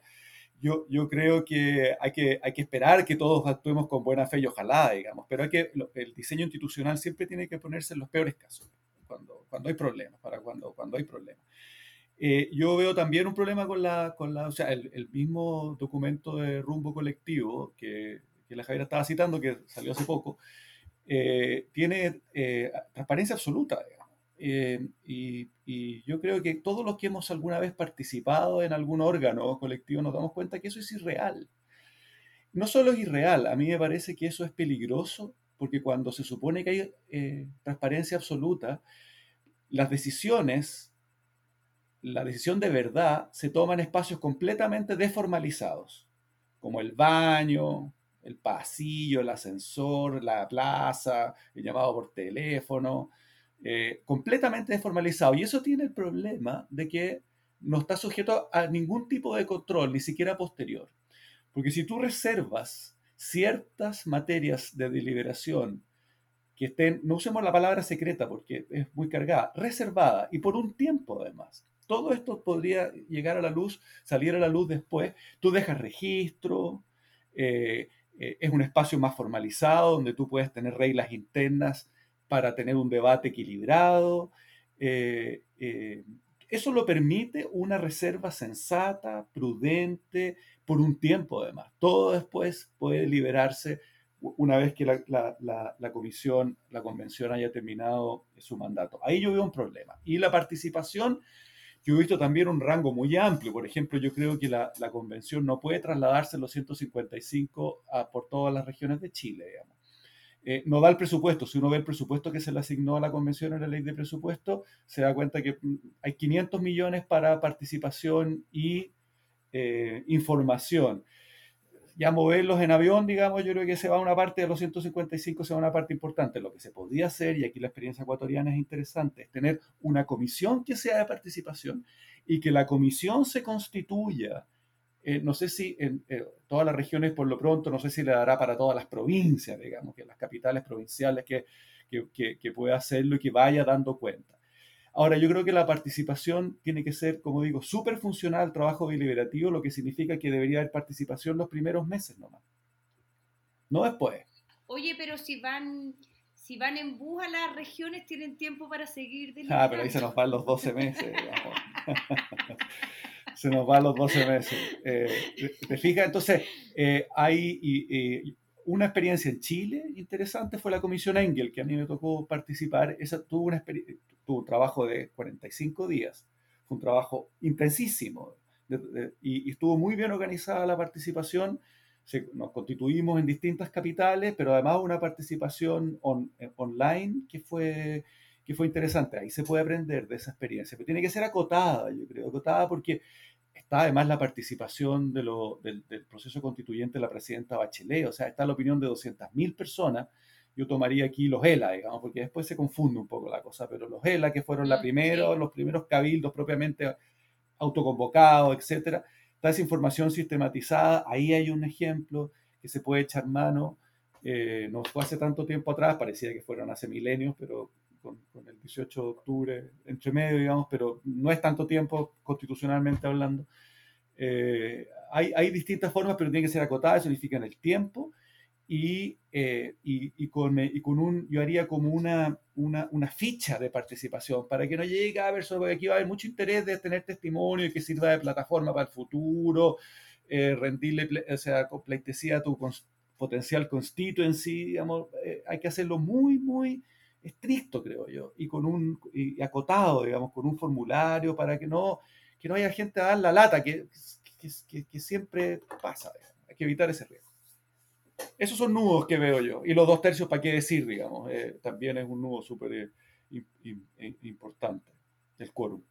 Yo, creo que hay, que esperar que todos actuemos con buena fe y ojalá, digamos, pero hay que, el diseño institucional siempre tiene que ponerse en los peores casos, cuando, hay problemas, para cuando, hay problemas. Eh, yo veo también un problema con la, o sea, el, mismo documento de rumbo colectivo que la Javiera estaba citando, que salió hace poco, eh, tiene eh, transparencia absoluta, eh, y, yo creo que todos los que hemos alguna vez participado en algún órgano colectivo nos damos cuenta que eso es irreal. No solo es irreal, a mí me parece que eso es peligroso, porque cuando se supone que hay transparencia absoluta, las decisiones, la decisión de verdad, se toma en espacios completamente deformalizados, como el baño, el pasillo, el ascensor, la plaza, el llamado por teléfono, eh, completamente desformalizado. Y eso tiene el problema de que no está sujeto a ningún tipo de control, ni siquiera posterior. Porque si tú reservas ciertas materias de deliberación que estén, no usemos la palabra secreta porque es muy cargada, reservada y por un tiempo además. Todo esto podría llegar a la luz, salir a la luz después. Tú dejas registro, eh, eh, es un espacio más formalizado donde tú puedes tener reglas internas para tener un debate equilibrado. Eh, eh, eso lo permite una reserva sensata, prudente, por un tiempo además. Todo después puede liberarse una vez que la, comisión, la convención haya terminado su mandato. Ahí yo veo un problema. Y la participación yo he visto también un rango muy amplio. Por ejemplo, yo creo que la, convención no puede trasladarse los 155 a, por todas las regiones de Chile, digamos. Eh, no da el presupuesto. Si uno ve el presupuesto que se le asignó a la convención en la ley de presupuesto, se da cuenta que mm, hay 500 millones para participación y eh, información ya moverlos en avión, digamos, yo creo que se va una parte de los 155, se va una parte importante. Lo que se podría hacer, y aquí la experiencia ecuatoriana es interesante, es tener una comisión que sea de participación y que la comisión se constituya. Eh, no sé si en eh, todas las regiones, por lo pronto, no sé si le dará para todas las provincias, digamos, que las capitales provinciales que, que, que pueda hacerlo y que vaya dando cuenta. Ahora, yo creo que la participación tiene que ser, como digo, súper funcional al trabajo deliberativo, lo que significa que debería haber participación los primeros meses nomás, no después. Oye, pero si van, si van en bus a las regiones, tienen tiempo para seguir deliberando. Ah, pero ahí se nos van los 12 meses. se nos van los 12 meses. Eh, ¿Te fijas? Entonces, eh, hay... Y, una experiencia en Chile interesante fue la Comisión Engel, que a mí me tocó participar. Esa tuvo, una tuvo un trabajo de 45 días. Fue un trabajo intensísimo y, estuvo muy bien organizada la participación. nos constituimos en distintas capitales, pero además una participación eh, online que fue, que fue interesante. Ahí se puede aprender de esa experiencia, pero tiene que ser acotada, yo creo, acotada porque está además la participación de lo, del, proceso constituyente de la presidenta Bachelet, o sea, está la opinión de 200.000 personas. Yo tomaría aquí los ELA, digamos, porque después se confunde un poco la cosa, pero los ELA, que fueron la mm, primero, los primeros cabildos propiamente autoconvocados, etcétera, está esa información sistematizada, ahí hay un ejemplo que se puede echar mano. Eh, no fue hace tanto tiempo atrás, parecía que fueron hace milenios, pero con, el 18 de octubre entre medio, digamos, pero no es tanto tiempo constitucionalmente hablando. Eh, hay, hay, distintas formas, pero tiene que ser acotada, eso significa en el tiempo. Y, eh, y, y, con, y, con, un, yo haría como una, una, una, ficha de participación para que no llegue a ver, sobre aquí va a haber mucho interés de tener testimonio y que sirva de plataforma para el futuro, eh, rendirle, o sea, pleitesía a tu potencial constituency, digamos, hay que hacerlo muy, muy estricto, creo yo, y con un y acotado, digamos, con un formulario para que no, que no haya gente a dar la lata, que, que, siempre pasa. Hay que evitar ese riesgo. Esos son nudos que veo yo. Y los dos tercios, ¿para qué decir, digamos? Eh, también es un nudo súper eh, importante, el quórum.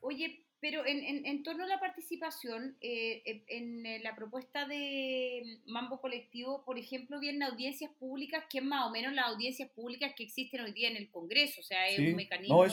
Oye, pero en, en, torno a la participación, eh, en, eh, la propuesta de Mambo Colectivo, por ejemplo, vienen audiencias públicas, que es más o menos las audiencias públicas que existen hoy día en el Congreso, o sea, es un mecanismo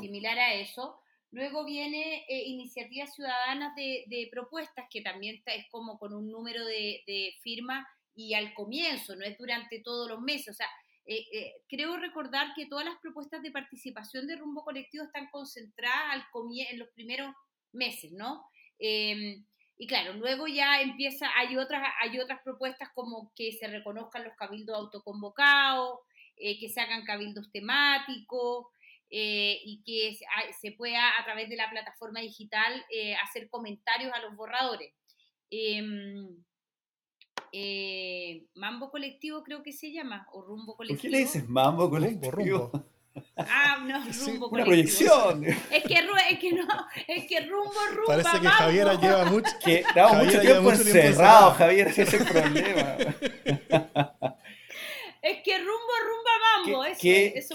similar a eso. Luego viene eh, iniciativas ciudadanas de, de, propuestas, que también es como con un número de, de firmas y al comienzo, no es durante todos los meses, o sea, eh, eh, creo recordar que todas las propuestas de participación de rumbo colectivo están concentradas en los primeros meses, ¿no? Em, y claro, luego ya empieza, hay otras, hay otras propuestas como que se reconozcan los cabildos autoconvocados, eh, que se hagan cabildos temáticos y que se, pueda a través de la plataforma digital hacer comentarios a los borradores. Eh, Mambo Colectivo creo que se llama, o Rumbo Colectivo. ¿Por qué le dices Mambo Colectivo? Rumbo, Ah, no, rumbo Una proyección. Es que, es que no, es que rumbo, rumbo. Parece que Javier lleva mucho, que mucho tiempo encerrado, Javier, ese es el problema. Es que rumbo, rumba mambo. Qué, qué, eso,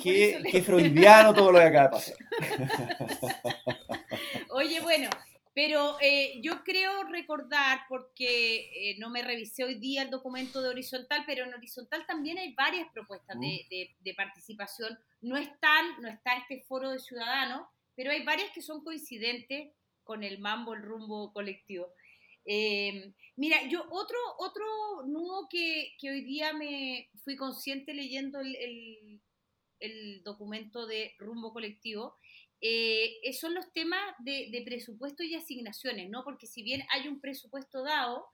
qué freudiano todo lo que acaba de pasar. Oye, bueno, pero eh, yo creo recordar, porque eh, no me revisé hoy día el documento de Horizontal, pero en Horizontal también hay varias propuestas de, de, participación. No, están, no está este foro de ciudadanos, pero hay varias que son coincidentes con el mambo, el rumbo colectivo. Em, mira, yo otro, otro nudo que, que, hoy día me fui consciente leyendo el, el, el documento de rumbo colectivo eh, son los temas de, presupuesto y asignaciones, ¿no? Porque si bien hay un presupuesto dado,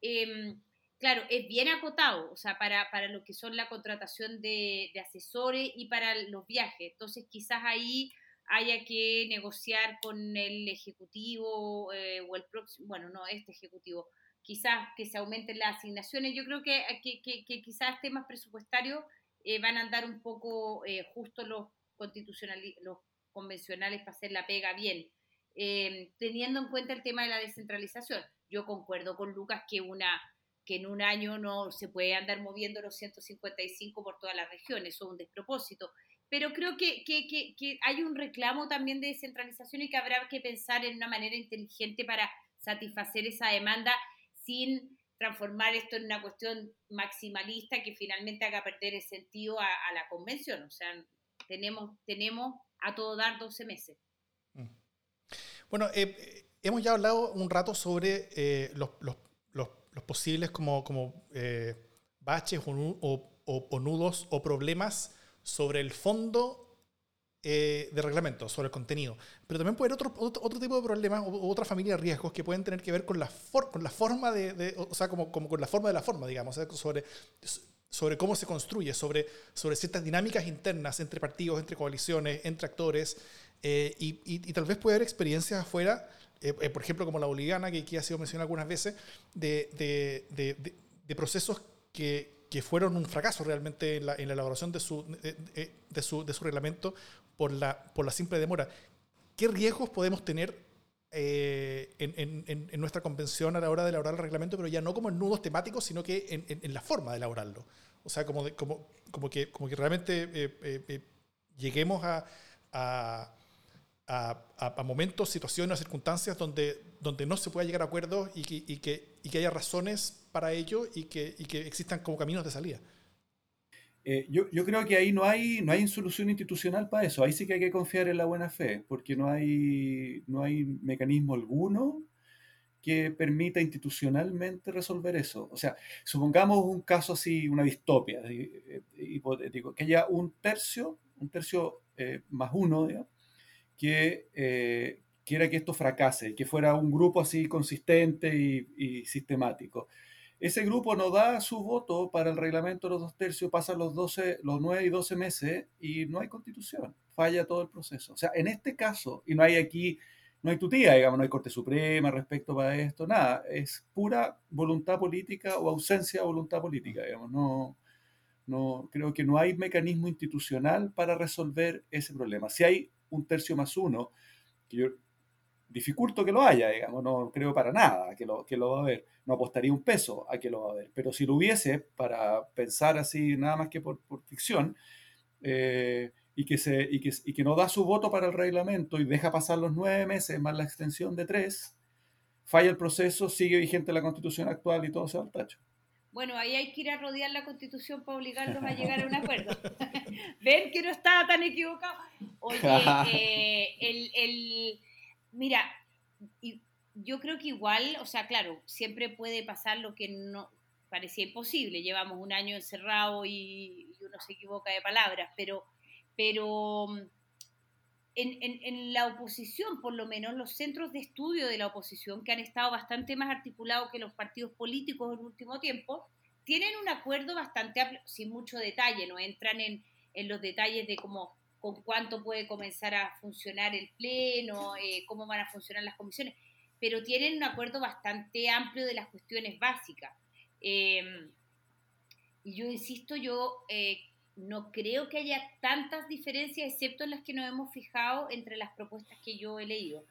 em, claro, es bien acotado, o sea, para, lo que son la contratación de, asesores y para los viajes. Entonces, quizás ahí haya que negociar con el ejecutivo eh, o el próximo, bueno, no, este ejecutivo, quizás que se aumenten las asignaciones. Yo creo que, que, quizás temas presupuestarios eh, van a andar un poco justo los constitucionales, los convencionales para hacer la pega bien, eh, teniendo en cuenta el tema de la descentralización. Yo concuerdo con Lucas que, una, que en un año no se puede andar moviendo los 155 por todas las regiones, eso es un despropósito. Pero creo que, que, que, hay un reclamo también de descentralización y que habrá que pensar en una manera inteligente para satisfacer esa demanda sin transformar esto en una cuestión maximalista que finalmente haga perder el sentido a, a la convención. O sea, tenemos, tenemos a todo dar 12 meses. Mm. Bueno, eh, hemos ya hablado un rato sobre eh, los, los, los, posibles como, como eh, baches o, o, nudos o problemas sobre el fondo de reglamento, sobre el contenido. Pero también puede haber otro, otro, tipo de problemas o otra familia de riesgos que pueden tener que ver con la, con la forma de, o sea, como, como, con la forma de la forma, digamos, sobre sobre cómo se construye, sobre, sobre ciertas dinámicas internas entre partidos, entre coaliciones, entre actores, eh, y, y, tal vez puede haber experiencias afuera, eh, eh, por ejemplo, como la boliviana, que aquí ha sido mencionada algunas veces, de, de, de, procesos que, que, fueron un fracaso realmente en la, en la elaboración de su, de, su, su reglamento por la, por la simple demora. ¿Qué riesgos podemos tener eh, en, en, nuestra convención a la hora de elaborar el reglamento, pero ya no como en nudos temáticos, sino que en, la forma de elaborarlo. O sea, como, como, como, que, como que realmente eh, eh, lleguemos a, a, a, momentos, situaciones circunstancias donde, donde no se pueda llegar a acuerdos y que, y que, y que haya razones para ello y que, y que existan como caminos de salida. Eh, yo, yo, creo que ahí no hay, no hay solución institucional para eso. Ahí sí que hay que confiar en la buena fe, porque no hay, no hay mecanismo alguno que permita institucionalmente resolver eso. O sea, supongamos un caso así, una distopia, eh, hipotético, que haya un tercio, un tercio eh, más uno, que eh, quiera que esto fracase, que fuera un grupo así consistente y, y, sistemático. Ese grupo no da su voto para el reglamento de los dos tercios, pasan los, 12, los 9 y 12 meses y no hay constitución, falla todo el proceso. O sea, en este caso, y no hay aquí no hay tutía, digamos, no hay Corte Suprema respecto a esto, nada, es pura voluntad política o ausencia de voluntad política, digamos, no, no, creo que no hay mecanismo institucional para resolver ese problema. Si hay un tercio más uno, que yo dificulto que lo haya, digamos, no creo para nada que lo, que lo va a haber, no apostaría un peso a que lo va a haber, pero si lo hubiese, para pensar así nada más que por, por ficción, eh, y que, se, y que, y que no da su voto para el reglamento y deja pasar los nueve meses más la extensión de tres, falla el proceso, sigue vigente la constitución actual y todo se va al tacho. Bueno, ahí hay que ir a rodear la constitución para obligarlos a llegar a un acuerdo. Ven que no estaba tan equivocado. Oye, eh, el, el, mira, yo creo que igual, o sea, claro, siempre puede pasar lo que no parecía imposible. Llevamos un año encerrado y, uno se equivoca de palabras, pero pero mm, en, la oposición, por lo menos los centros de estudio de la oposición, que han estado bastante más articulados que los partidos políticos en el último tiempo, tienen un acuerdo bastante sin mucho detalle, no entran en, los detalles de cómo con cuánto puede comenzar a funcionar el pleno, eh, cómo van a funcionar las comisiones, pero tienen un acuerdo bastante amplio de las cuestiones básicas. Em, y yo insisto, yo eh, no creo que haya tantas diferencias, excepto en las que nos hemos fijado entre las propuestas que yo he leído.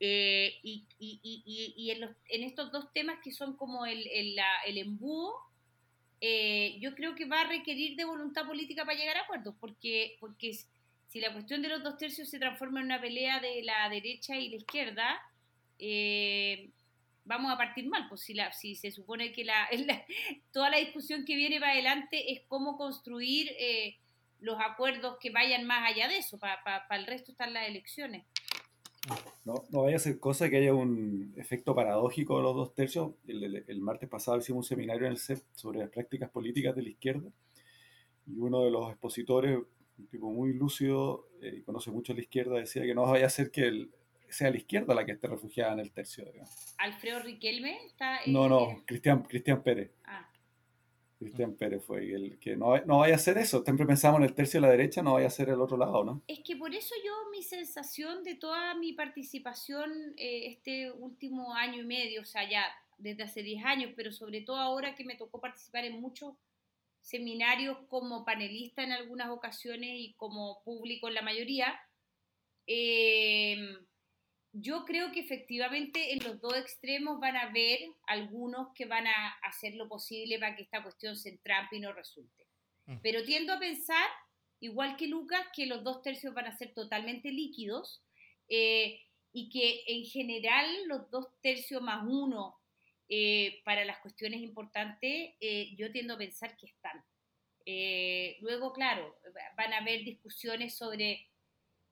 Eh, y, en, estos dos temas que son como el, el, embudo, eh, yo creo que va a requerir de voluntad política para llegar a acuerdos, porque, porque si la cuestión de los dos tercios se transforma en una pelea de la derecha y la izquierda, eh, vamos a partir mal, pues si, la, si se supone que la, toda la discusión que viene para adelante es cómo construir eh, los acuerdos que vayan más allá de eso, para el resto están las elecciones. No, no vaya a ser cosa que haya un efecto paradójico de los dos tercios. El, martes pasado hicimos un seminario en el CEP sobre las prácticas políticas de la izquierda y uno de los expositores, un tipo muy lúcido eh, y conoce mucho la izquierda, decía que no vaya a ser que el, sea la izquierda la que esté refugiada en el tercio. ¿Alfredo Riquelme está? no, no, Cristian, Cristian Pérez. Ah. Cristian Pérez fue el que no, no vaya a hacer eso. Siempre pensamos en el tercio de la derecha, no vaya a ser el otro lado, ¿no? Es que por eso yo, mi sensación de toda mi participación eh, este último año y medio, o sea, ya desde hace 10 años, pero sobre todo ahora que me tocó participar en muchos seminarios como panelista en algunas ocasiones y como público en la mayoría, eh, yo creo que efectivamente en los dos extremos van a haber algunos que van a hacer lo posible para que esta cuestión se entrampe y no resulte. Mm. Pero tiendo a pensar, igual que Lucas, que los dos tercios van a ser totalmente líquidos eh, y que en general los dos tercios más uno eh, para las cuestiones importantes, eh, yo tiendo a pensar que están. luego, claro, van a haber discusiones sobre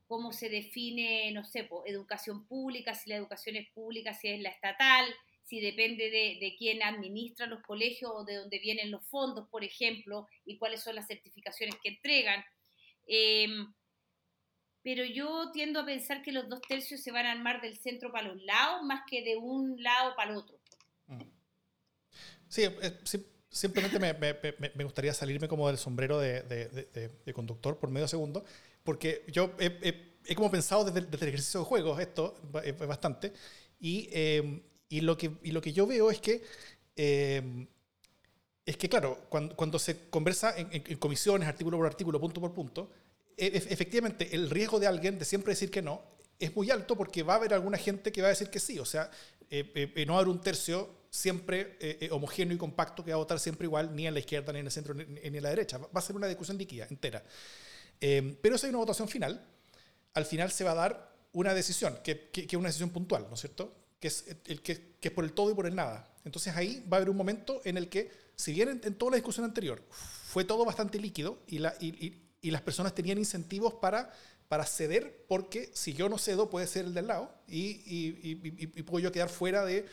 cómo se define, no sé, educación pública, si la educación es pública, si es la estatal, si depende de, quién administra los colegios o de dónde vienen los fondos, por ejemplo, y cuáles son las certificaciones que entregan. Em, pero yo tiendo a pensar que los dos tercios se van a armar del centro para los lados más que de un lado para el otro. Mm. Sí, eh, simplemente me, gustaría salirme como del sombrero de, conductor por medio segundo porque yo he, como pensado desde, el ejercicio de juegos esto bastante, y, em, y, lo que, y lo que yo veo es que, em, es que claro, cuando, cuando se conversa en, comisiones, artículo por artículo, punto por punto, e, efectivamente el riesgo de alguien de siempre decir que no es muy alto porque va a haber alguna gente que va a decir que sí, o sea, eh, eh, no va a haber un tercio siempre eh, homogéneo y compacto que va a votar siempre igual, ni en la izquierda, ni en el centro, ni, en la derecha. Va a ser una discusión líquida, entera. Eh, pero si hay una votación final, al final se va a dar una decisión, que, que, es una decisión puntual, ¿no es cierto? Que es, el, que, que, es por el todo y por el nada. Entonces ahí va a haber un momento en el que, si bien en, toda la discusión anterior fue todo bastante líquido y, la, y, y, las personas tenían incentivos para, para ceder, porque si yo no cedo puede ser el del lado y, puedo yo quedar fuera de,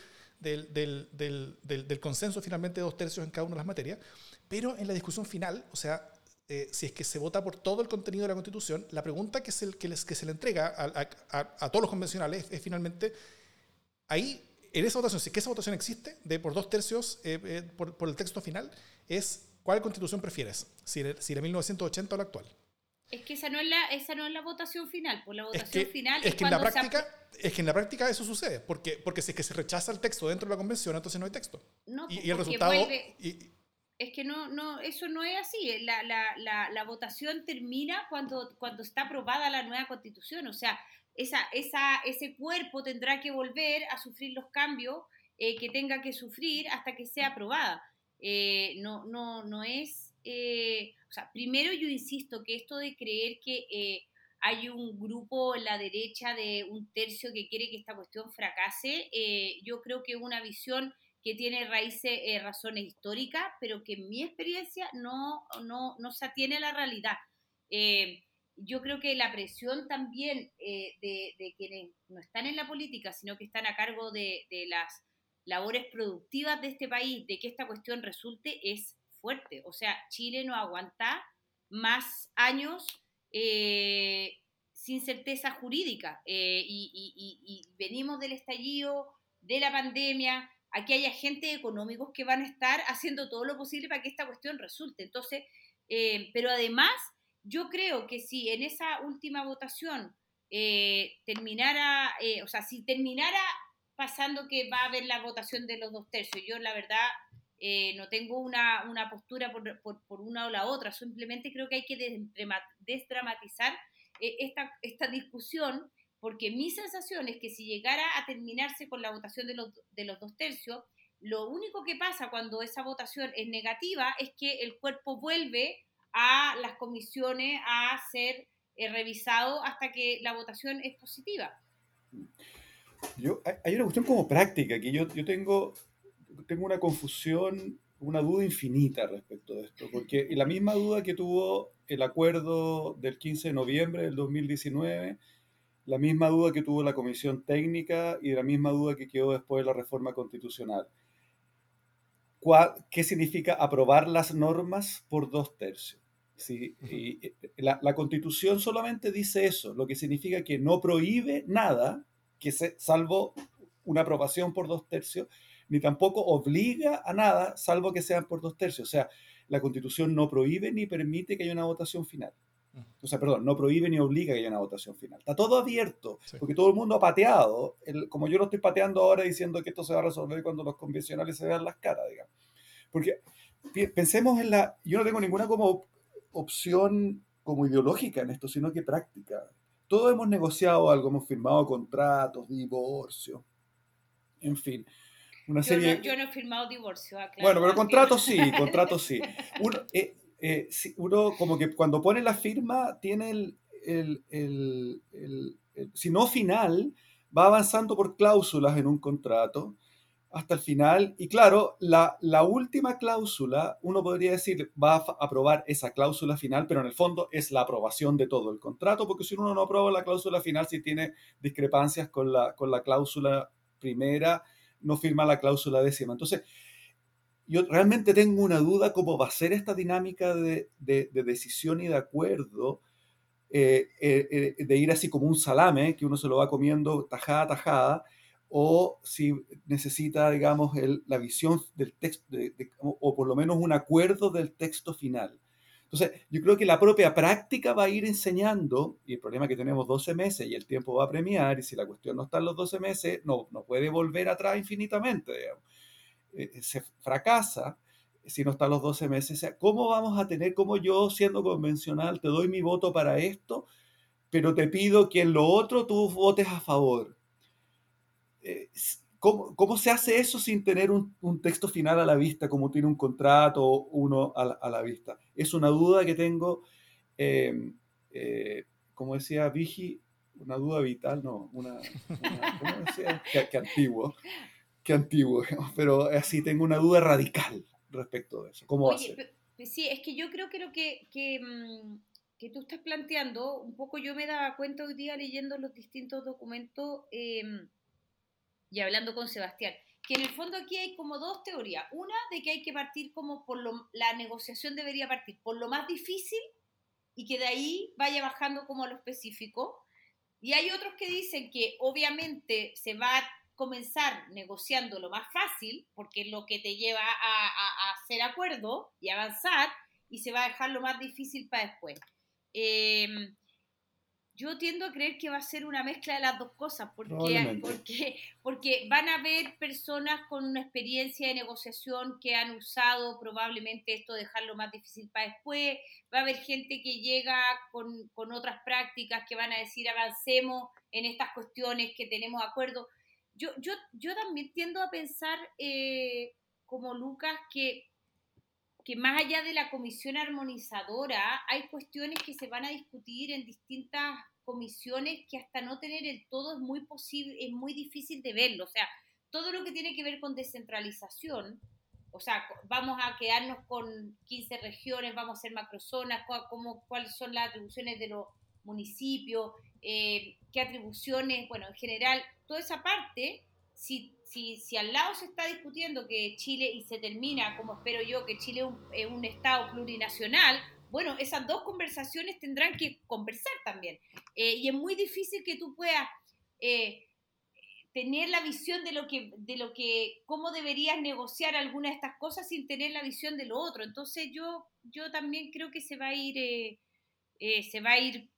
del, del, del, del, consenso finalmente de dos tercios en cada una de las materias. Pero en la discusión final, o sea, eh, si es que se vota por todo el contenido de la Constitución, la pregunta que se, que les, que se le entrega a, a, todos los convencionales es, finalmente, ahí, en esa votación, si es que esa votación existe, de por dos tercios eh, eh, por, por, el texto final, es cuál constitución prefieres, si, si la 1980 o la actual. Es que esa no es la, esa no es la votación final, pues la votación final es, que en la práctica es que en la práctica eso sucede, porque, porque si es que se rechaza el texto dentro de la convención, entonces no hay texto. No, y, el resultado... es que no, no, eso no es así. La, la, la, la, votación termina cuando, cuando está aprobada la nueva constitución. O sea, esa, esa, ese cuerpo tendrá que volver a sufrir los cambios eh, que tenga que sufrir hasta que sea aprobada. Eh, no, no, no es... Eh, o sea, primero yo insisto que esto de creer que eh, hay un grupo en la derecha de un tercio que quiere que esta cuestión fracase, eh, yo creo que es una visión que tiene raíces, razones históricas, pero que en mi experiencia no, no, no se atiene a la realidad. yo creo que la presión también de, de, quienes no están en la política, sino que están a cargo de, de las labores productivas de este país, de que esta cuestión resulte, es fuerte. O sea, Chile no aguanta más años eh, sin certeza jurídica. Eh, y, venimos del estallido, de la pandemia. Aquí hay agentes económicos que van a estar haciendo todo lo posible para que esta cuestión resulte. Entonces, eh, pero además, yo creo que si en esa última votación terminara, o sea, si terminara pasando que va a haber la votación de los dos tercios, yo la verdad eh, no tengo una, una postura por, por, una o la otra, simplemente creo que hay que desdramatizar eh, esta, esta discusión, porque mi sensación es que si llegara a terminarse con la votación de los, de los dos tercios, lo único que pasa cuando esa votación es negativa es que el cuerpo vuelve a las comisiones a ser eh, revisado hasta que la votación es positiva. Yo, hay una cuestión como práctica que yo, yo tengo tengo una confusión, una duda infinita respecto de esto, porque la misma duda que tuvo el acuerdo del 15 de noviembre del 2019, la misma duda que tuvo la comisión técnica y la misma duda que quedó después de la reforma constitucional. ¿Qué significa aprobar las normas por dos tercios? Sí, y la, la, constitución solamente dice eso, lo que significa que no prohíbe nada, que se, salvo una aprobación por dos tercios, ni tampoco obliga a nada, salvo que sean por dos tercios. O sea, la constitución no prohíbe ni permite que haya una votación final. O sea, perdón, no prohíbe ni obliga que haya una votación final. Está todo abierto, porque todo el mundo ha pateado, como yo lo estoy pateando ahora diciendo que esto se va a resolver cuando los convencionales se vean las caras, digamos. Porque pensemos en la... Yo no tengo ninguna como opción como ideológica en esto, sino que práctica. Todos hemos negociado algo, hemos firmado contratos, divorcio, en fin. Una serie... yo, no, he firmado divorcio. Ah, bueno, pero contrato sí, contrato sí. Uno, eh, eh, uno, como que cuando pone la firma tiene el, el, el, el, si no final, va avanzando por cláusulas en un contrato hasta el final. Y claro, la, la, última cláusula, uno podría decir, va a aprobar esa cláusula final, pero en el fondo es la aprobación de todo el contrato, porque si uno no aprueba la cláusula final, si tiene discrepancias con la, con la cláusula primera, no firma la cláusula décima. Entonces, yo realmente tengo una duda cómo va a ser esta dinámica de, decisión y de acuerdo, eh, eh, eh, de ir así como un salame, que uno se lo va comiendo tajada tajada, o si necesita, digamos, la visión del texto, o por lo menos un acuerdo del texto final. Entonces, yo creo que la propia práctica va a ir enseñando, y el problema es que tenemos 12 meses y el tiempo va a premiar, y si la cuestión no está en los 12 meses, no, no puede volver atrás infinitamente, eh, se fracasa si no está en los 12 meses. O sea, ¿cómo vamos a tener, como yo siendo convencional, te doy mi voto para esto, pero te pido que en lo otro tú votes a favor? Eh, ¿Cómo, se hace eso sin tener un, texto final a la vista, como tiene un contrato uno a la, vista? Es una duda que tengo. Eh, eh, como decía Vigi, una duda vital, no, una, ¿cómo decía? Qué, antiguo, qué antiguo, pero así tengo una duda radical respecto de eso. ¿Cómo Oye, Sí, es que yo creo que lo que, que, mm, que, tú estás planteando, un poco yo me daba cuenta hoy día leyendo los distintos documentos em, y hablando con Sebastián, que en el fondo aquí hay como dos teorías. Una de que hay que partir como por lo, la negociación debería partir por lo más difícil y que de ahí vaya bajando como a lo específico. Y hay otros que dicen que obviamente se va a comenzar negociando lo más fácil, porque es lo que te lleva a, hacer acuerdo y avanzar, y se va a dejar lo más difícil para después. Eh, yo tiendo a creer que va a ser una mezcla de las dos cosas, porque, porque, porque van a haber personas con una experiencia de negociación que han usado probablemente esto, dejarlo más difícil para después, va a haber gente que llega con, con otras prácticas que van a decir avancemos en estas cuestiones que tenemos acuerdo. Yo, yo, yo también tiendo a pensar, eh, como Lucas, que que más allá de la comisión armonizadora, hay cuestiones que se van a discutir en distintas comisiones que hasta no tener el todo es muy posible, es muy difícil de verlo. O sea, todo lo que tiene que ver con descentralización, o sea, vamos a quedarnos con 15 regiones, vamos a hacer macrozonas, cuáles son las atribuciones de los municipios, eh, qué atribuciones, bueno, en general, toda esa parte, si si, al lado se está discutiendo que Chile, y se termina, como espero yo, que Chile es un, Estado plurinacional, bueno, esas dos conversaciones tendrán que conversar también. Eh, y es muy difícil que tú puedas eh, tener la visión de lo que, de lo que, cómo deberías negociar alguna de estas cosas sin tener la visión de lo otro. Entonces yo, yo también creo que se va a ir, eh, se va a ir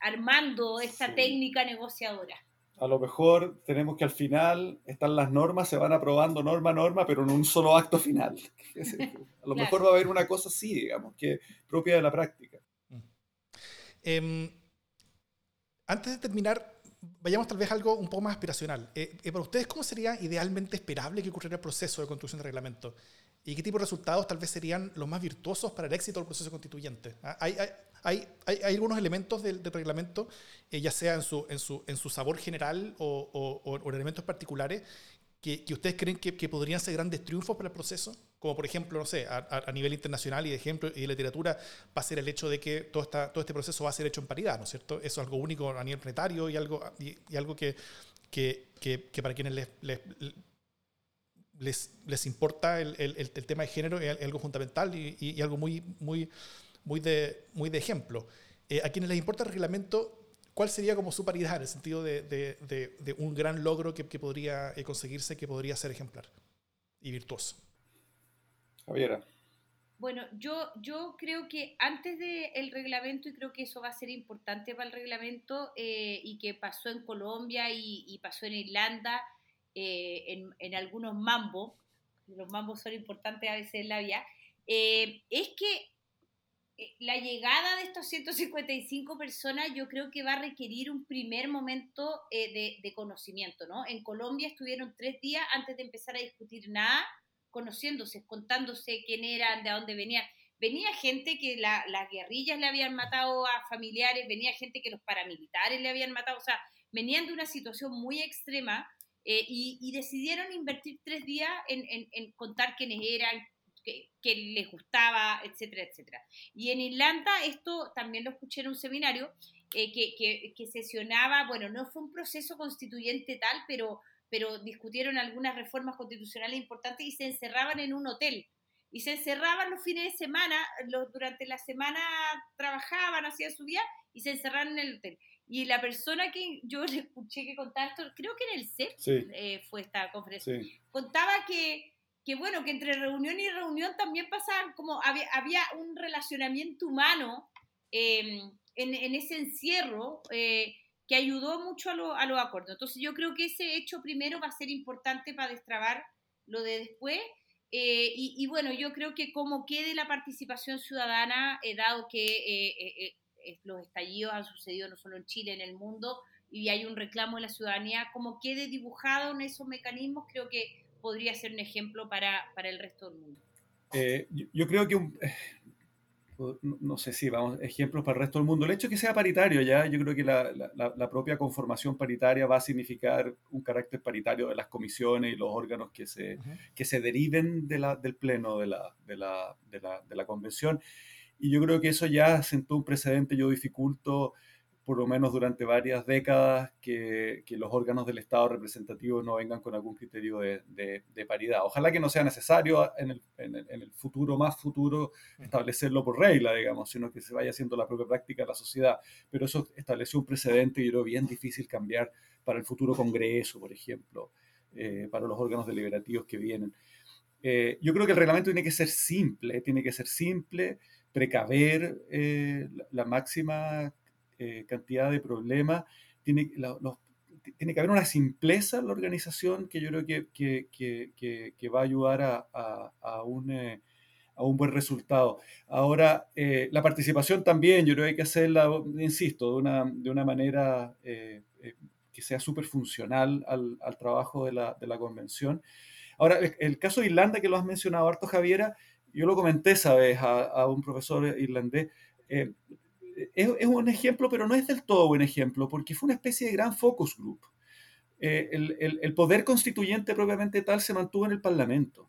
armando esta técnica negociadora a lo mejor tenemos que al final están las normas, se van aprobando norma a norma, pero en un solo acto final. A lo mejor va a haber una cosa así, digamos, que propia de la práctica. Mm. Em, antes de terminar, vayamos tal vez a algo un poco más aspiracional. Eh, eh, para ustedes, ¿cómo sería idealmente esperable que ocurriera el proceso de construcción de reglamento? ¿Y qué tipo de resultados tal vez serían los más virtuosos para el éxito del proceso constituyente? Ah, ¿Hay, hay, hay, hay algunos elementos del, reglamento, eh, ya sea en su, en, su, en su sabor general o, o, elementos particulares, que, que ustedes creen que, que, podrían ser grandes triunfos para el proceso? Como por ejemplo, no sé, a, a, nivel internacional y de ejemplo y de literatura, va a ser el hecho de que todo, esta, todo este proceso va a ser hecho en paridad, ¿no es cierto? Eso es algo único a nivel planetario y algo, y, algo que, que, que, para quienes les, les les, les, importa el, el, el, tema de género es algo fundamental y, y, algo muy, muy, muy de, muy de ejemplo. Eh, a quienes les importa el reglamento, ¿cuál sería como su paridad en el sentido de, de, de, un gran logro que, que podría eh, conseguirse, que podría ser ejemplar y virtuoso? Javiera. Bueno, yo, yo creo que antes del reglamento, y creo que eso va a ser importante para el reglamento, eh, y que pasó en Colombia y, y pasó en Irlanda, en, en, algunos mambos, los mambos son importantes a veces en la vía, es que eh, la llegada de estos 155 personas yo creo que va a requerir un primer momento eh, de, conocimiento, ¿no? En Colombia estuvieron tres días antes de empezar a discutir nada, conociéndose, contándose quién eran, de dónde venían. Venía gente que las guerrillas le habían matado a familiares, venía gente que los paramilitares le habían matado, o sea, venían de una situación muy extrema eh, y, decidieron invertir tres días en, en contar quiénes eran, que, les gustaba, etcétera, etcétera. Y en Irlanda, esto también lo escuché en un seminario, eh, que, que, sesionaba, bueno, no fue un proceso constituyente tal, pero, pero discutieron algunas reformas constitucionales importantes y se encerraban en un hotel. Y se encerraban los fines de semana, los, durante la semana trabajaban, hacían su vida y se encerraban en el hotel. Y la persona que yo le escuché que contaba esto, creo que en el CEP eh, fue esta conferencia, contaba que que bueno, que entre reunión y reunión también pasaban como había, había un relacionamiento humano em, en, en, ese encierro eh, que ayudó mucho a, a los acuerdos. Entonces yo creo que ese hecho primero va a ser importante para destrabar lo de después. Eh, y, y, bueno, yo creo que como quede la participación ciudadana, eh, dado que los estallidos han sucedido no solo en Chile, en el mundo, y hay un reclamo de la ciudadanía, como quede dibujado en esos mecanismos, creo que podría ser un ejemplo para, para el resto del mundo? Eh, yo, creo que no sé si vamos, ejemplos para el resto del mundo. El hecho de que sea paritario ya, yo creo que la, propia conformación paritaria va a significar un carácter paritario de las comisiones y los órganos que se, que se deriven de la, del pleno de la, de, la, de, de la convención. Y yo creo que eso ya sentó un precedente, yo dificulto por lo menos durante varias décadas, que, que, los órganos del Estado representativo no vengan con algún criterio de, de, paridad. Ojalá que no sea necesario en el, en, el, en el, futuro, más futuro, establecerlo por regla, digamos, sino que se vaya haciendo la propia práctica de la sociedad. Pero eso estableció un precedente y creo bien difícil cambiar para el futuro Congreso, por ejemplo, eh, para los órganos deliberativos que vienen. Eh, yo creo que el reglamento tiene que ser simple, tiene que ser simple, precaver eh, la máxima eh, cantidad de problemas, tiene, tiene que haber una simpleza en la organización que yo creo que, que, que, va a ayudar a, a, un, eh, a, un, buen resultado. Ahora, eh, la participación también, yo creo que hay que hacerla, insisto, de una, de una manera que sea súper funcional al, al, trabajo de la, de la convención. Ahora, el, caso de Irlanda, que lo has mencionado harto, Javiera, yo lo comenté esa vez a, a un profesor irlandés es, un ejemplo, pero no es del todo un ejemplo, porque fue una especie de gran focus group. Eh, el, poder constituyente propiamente tal se mantuvo en el Parlamento.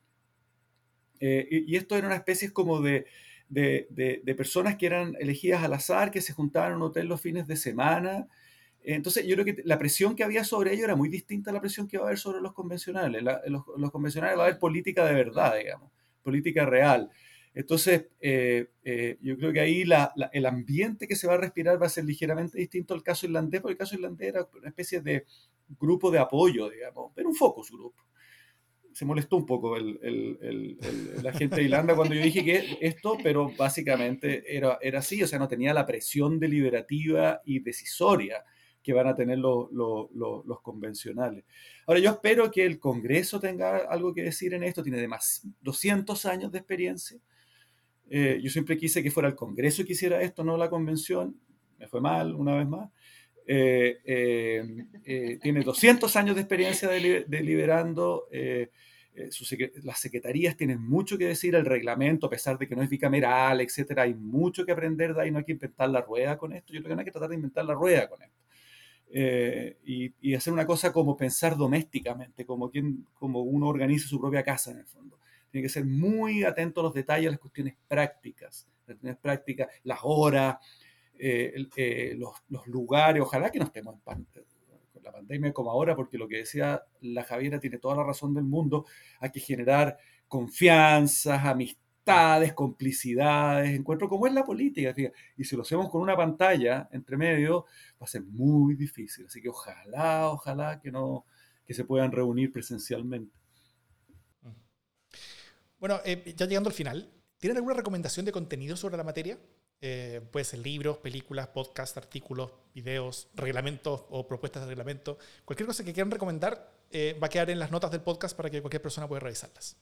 Eh, y, esto era una especie como de, de, personas que eran elegidas al azar, que se juntaban en un hotel los fines de semana. Entonces, yo creo que la presión que había sobre ellos era muy distinta a la presión que va a haber sobre los convencionales. los, los, convencionales va a haber política de verdad, digamos, política real. Entonces, eh, eh, yo creo que ahí el ambiente que se va a respirar va a ser ligeramente distinto al caso irlandés, porque el caso irlandés era una especie de grupo de apoyo, digamos, pero un focus group. Se molestó un poco la gente de Irlanda cuando yo dije que esto, pero básicamente era, era así, o sea, no tenía la presión deliberativa y decisoria que van a tener los convencionales. Ahora, yo espero que el Congreso tenga algo que decir en esto, tiene más 200 años de experiencia eh, yo siempre quise que fuera el Congreso que hiciera esto, no la convención. Me fue mal una vez más. Eh, eh, tiene 200 años de experiencia deliberando. las secretarías tienen mucho que decir, el reglamento, a pesar de que no es bicameral, etcétera, hay mucho que aprender de ahí, no hay que inventar la rueda con esto. Yo creo que no hay que tratar de inventar la rueda con esto. y, y, hacer una cosa como pensar domésticamente, como, quien, como uno organiza su propia casa en el fondo tiene que ser muy atento a los detalles, a las cuestiones prácticas, las cuestiones prácticas, las horas, eh, eh, los, lugares. Ojalá que no estemos en la pandemia como ahora, porque lo que decía la Javiera tiene toda la razón del mundo. Hay que generar confianzas, amistades, complicidades, encuentro como es la política. Y si lo hacemos con una pantalla entre medio, va a ser muy difícil. Así que ojalá, ojalá que no que se puedan reunir presencialmente. Bueno, eh, ya llegando al final, ¿tienen alguna recomendación de contenido sobre la materia? Eh, puede ser libros, películas, podcasts, artículos, videos, reglamentos o propuestas de reglamento. Cualquier cosa que quieran recomendar eh, va a quedar en las notas del podcast para que cualquier persona pueda revisarlas.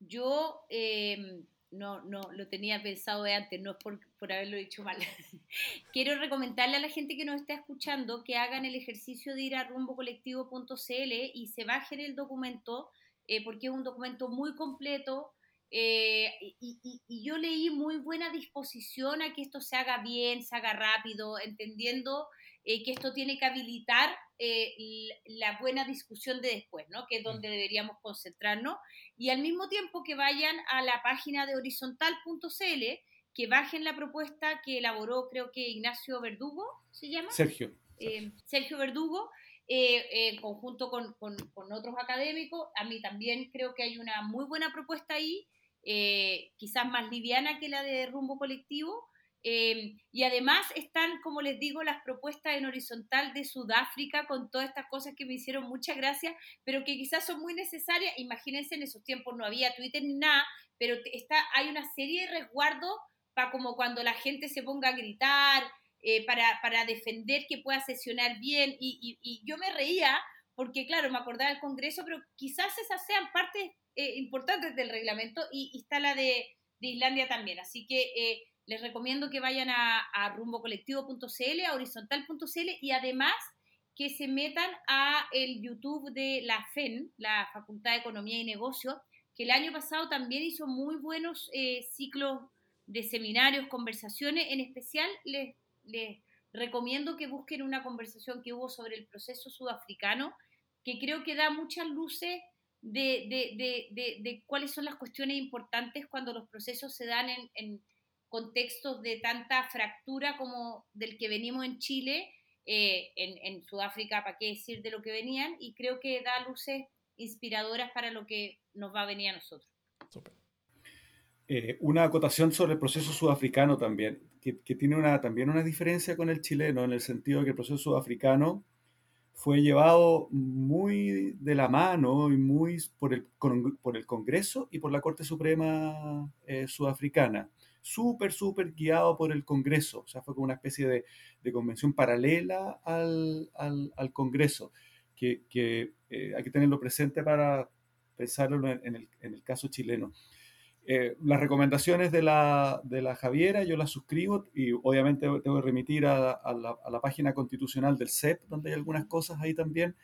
Yo em, no, no lo tenía pensado de antes, no es por, por haberlo dicho mal. Quiero recomendarle a la gente que nos está escuchando que hagan el ejercicio de ir a rumbocolectivo.cl y se bajen el documento eh, porque es un documento muy completo eh, y, yo leí muy buena disposición a que esto se haga bien, se haga rápido, entendiendo eh, que esto tiene que habilitar la buena discusión de después, ¿no? que es donde deberíamos concentrarnos, y al mismo tiempo que vayan a la página de horizontal.cl, que bajen la propuesta que elaboró creo que Ignacio Verdugo, ¿se llama? Sergio. Sergio Verdugo, eh, en conjunto con, con, otros académicos. A mí también creo que hay una muy buena propuesta ahí, eh, quizás más liviana que la de rumbo colectivo. Eh, y además están, como les digo, las propuestas en horizontal de Sudáfrica con todas estas cosas que me hicieron mucha gracia, pero que quizás son muy necesarias. Imagínense, en esos tiempos no había Twitter ni nada, pero está, hay una serie de resguardos para como cuando la gente se ponga a gritar, eh, para, para, defender que pueda sesionar bien. Y, y, yo me reía porque, claro, me acordaba del Congreso, pero quizás esas sean partes eh, importantes del reglamento y, está la de, de, Islandia también. Así que eh, les recomiendo que vayan a, a rumbocolectivo.cl, a horizontal.cl y además que se metan a el YouTube de la FEN, la Facultad de Economía y Negocios, que el año pasado también hizo muy buenos ciclos de seminarios, conversaciones. En especial les, recomiendo que busquen una conversación que hubo sobre el proceso sudafricano, que creo que da muchas luces de, cuáles son las cuestiones importantes cuando los procesos se dan en, contextos de tanta fractura como del que venimos en Chile, eh, en, Sudáfrica, para qué decir de lo que venían, y creo que da luces inspiradoras para lo que nos va a venir a nosotros. Eh, una acotación sobre el proceso sudafricano también, que, tiene una, también una diferencia con el chileno, en el sentido de que el proceso sudafricano fue llevado muy de la mano y muy por el, por el Congreso y por la Corte Suprema eh, Sudafricana. Súper, súper guiado por el Congreso. O sea, fue como una especie de, de convención paralela al, al, Congreso, que, que eh, hay que tenerlo presente para pensarlo en el, en el caso chileno. Eh, las recomendaciones de la, de la, Javiera yo las suscribo y obviamente tengo que remitir a, a, la, a, la, página constitucional del CEP, donde hay algunas cosas ahí también.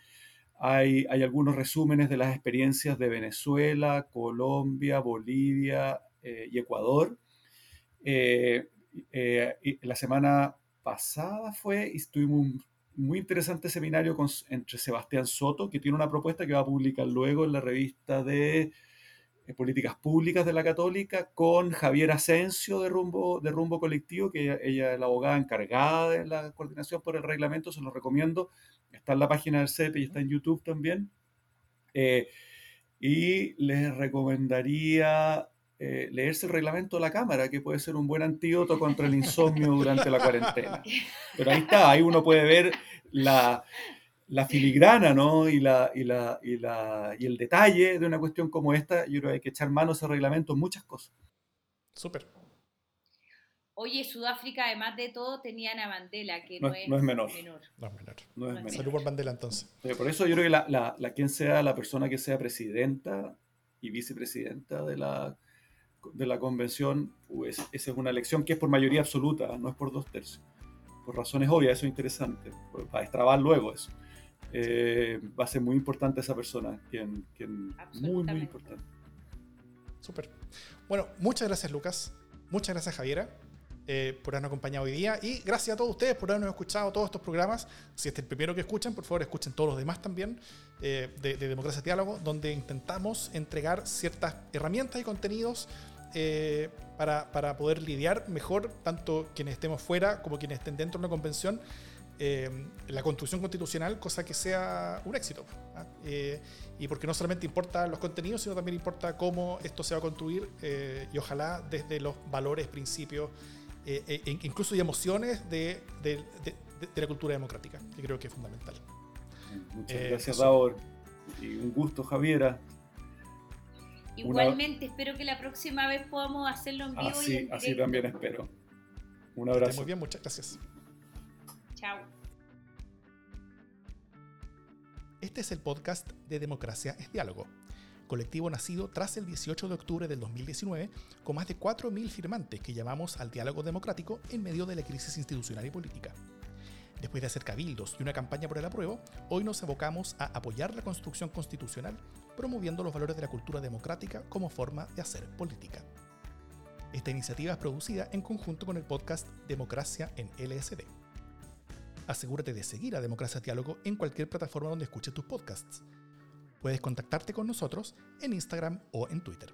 Hay, hay algunos resúmenes de las experiencias de Venezuela, Colombia, Bolivia eh, y Ecuador. Eh, la semana pasada fue y estuvimos un muy interesante seminario con, entre Sebastián Soto, que tiene una propuesta que va a publicar luego en la revista de políticas públicas de la Católica, con Javier Asensio de Rumbo, de Rumbo Colectivo, que ella, es la abogada encargada de la coordinación por el reglamento, se lo recomiendo. Está en la página del CEP y está en YouTube también. Eh, y les recomendaría eh, leerse el reglamento de la Cámara, que puede ser un buen antídoto contra el insomnio durante la cuarentena. Pero ahí está, ahí uno puede ver la, la filigrana, ¿no? Y, la, y, la, y, la, y el detalle de una cuestión como esta, yo creo que hay que echar mano a ese reglamento en muchas cosas. Súper. Oye, Sudáfrica, además de todo, tenían a Mandela, que no, es, menor. No es menor. No es menor. Salud por Mandela, entonces. por eso yo creo que la, la, quien sea la persona que sea presidenta y vicepresidenta de la, de la convención, pues, esa es una elección que es por mayoría absoluta, no es por dos tercios. Por razones obvias, eso es interesante, para destrabar luego eso. Eh, va a ser muy importante esa persona, quien, quien muy, muy importante. Súper. Bueno, muchas gracias Lucas, muchas gracias Javiera eh, por habernos acompañado hoy día y gracias a todos ustedes por habernos escuchado todos estos programas. Si este es el primero que escuchan, por favor escuchen todos los demás también eh, de, de, Democracia Diálogo, donde intentamos entregar ciertas herramientas y contenidos para, para poder lidiar mejor tanto quienes estemos fuera como quienes estén dentro de una convención eh, la construcción constitucional, cosa que sea un éxito. ¿ah? Eh, y porque no solamente importa los contenidos, sino también importa cómo esto se va a construir eh, y ojalá desde los valores, principios, e incluso y emociones de, de, la cultura democrática, que creo que es fundamental. Muchas gracias, Davor. Y un gusto, Javiera. Igualmente, espero que la próxima vez podamos hacerlo en vivo. Así, así también espero. Un abrazo. Muy bien, muchas gracias. Chao. Este es el podcast de Democracia es Diálogo, colectivo nacido tras el 18 de octubre del 2019 con más de 4.000 firmantes que llamamos al diálogo democrático en medio de la crisis institucional y política. Después de hacer cabildos y una campaña por el apruebo, hoy nos abocamos a apoyar la construcción constitucional, promoviendo los valores de la cultura democrática como forma de hacer política. Esta iniciativa es producida en conjunto con el podcast Democracia en LSD asegúrate de seguir a Democracia Diálogo en cualquier plataforma donde escuches tus podcasts. Puedes contactarte con nosotros en Instagram o en Twitter.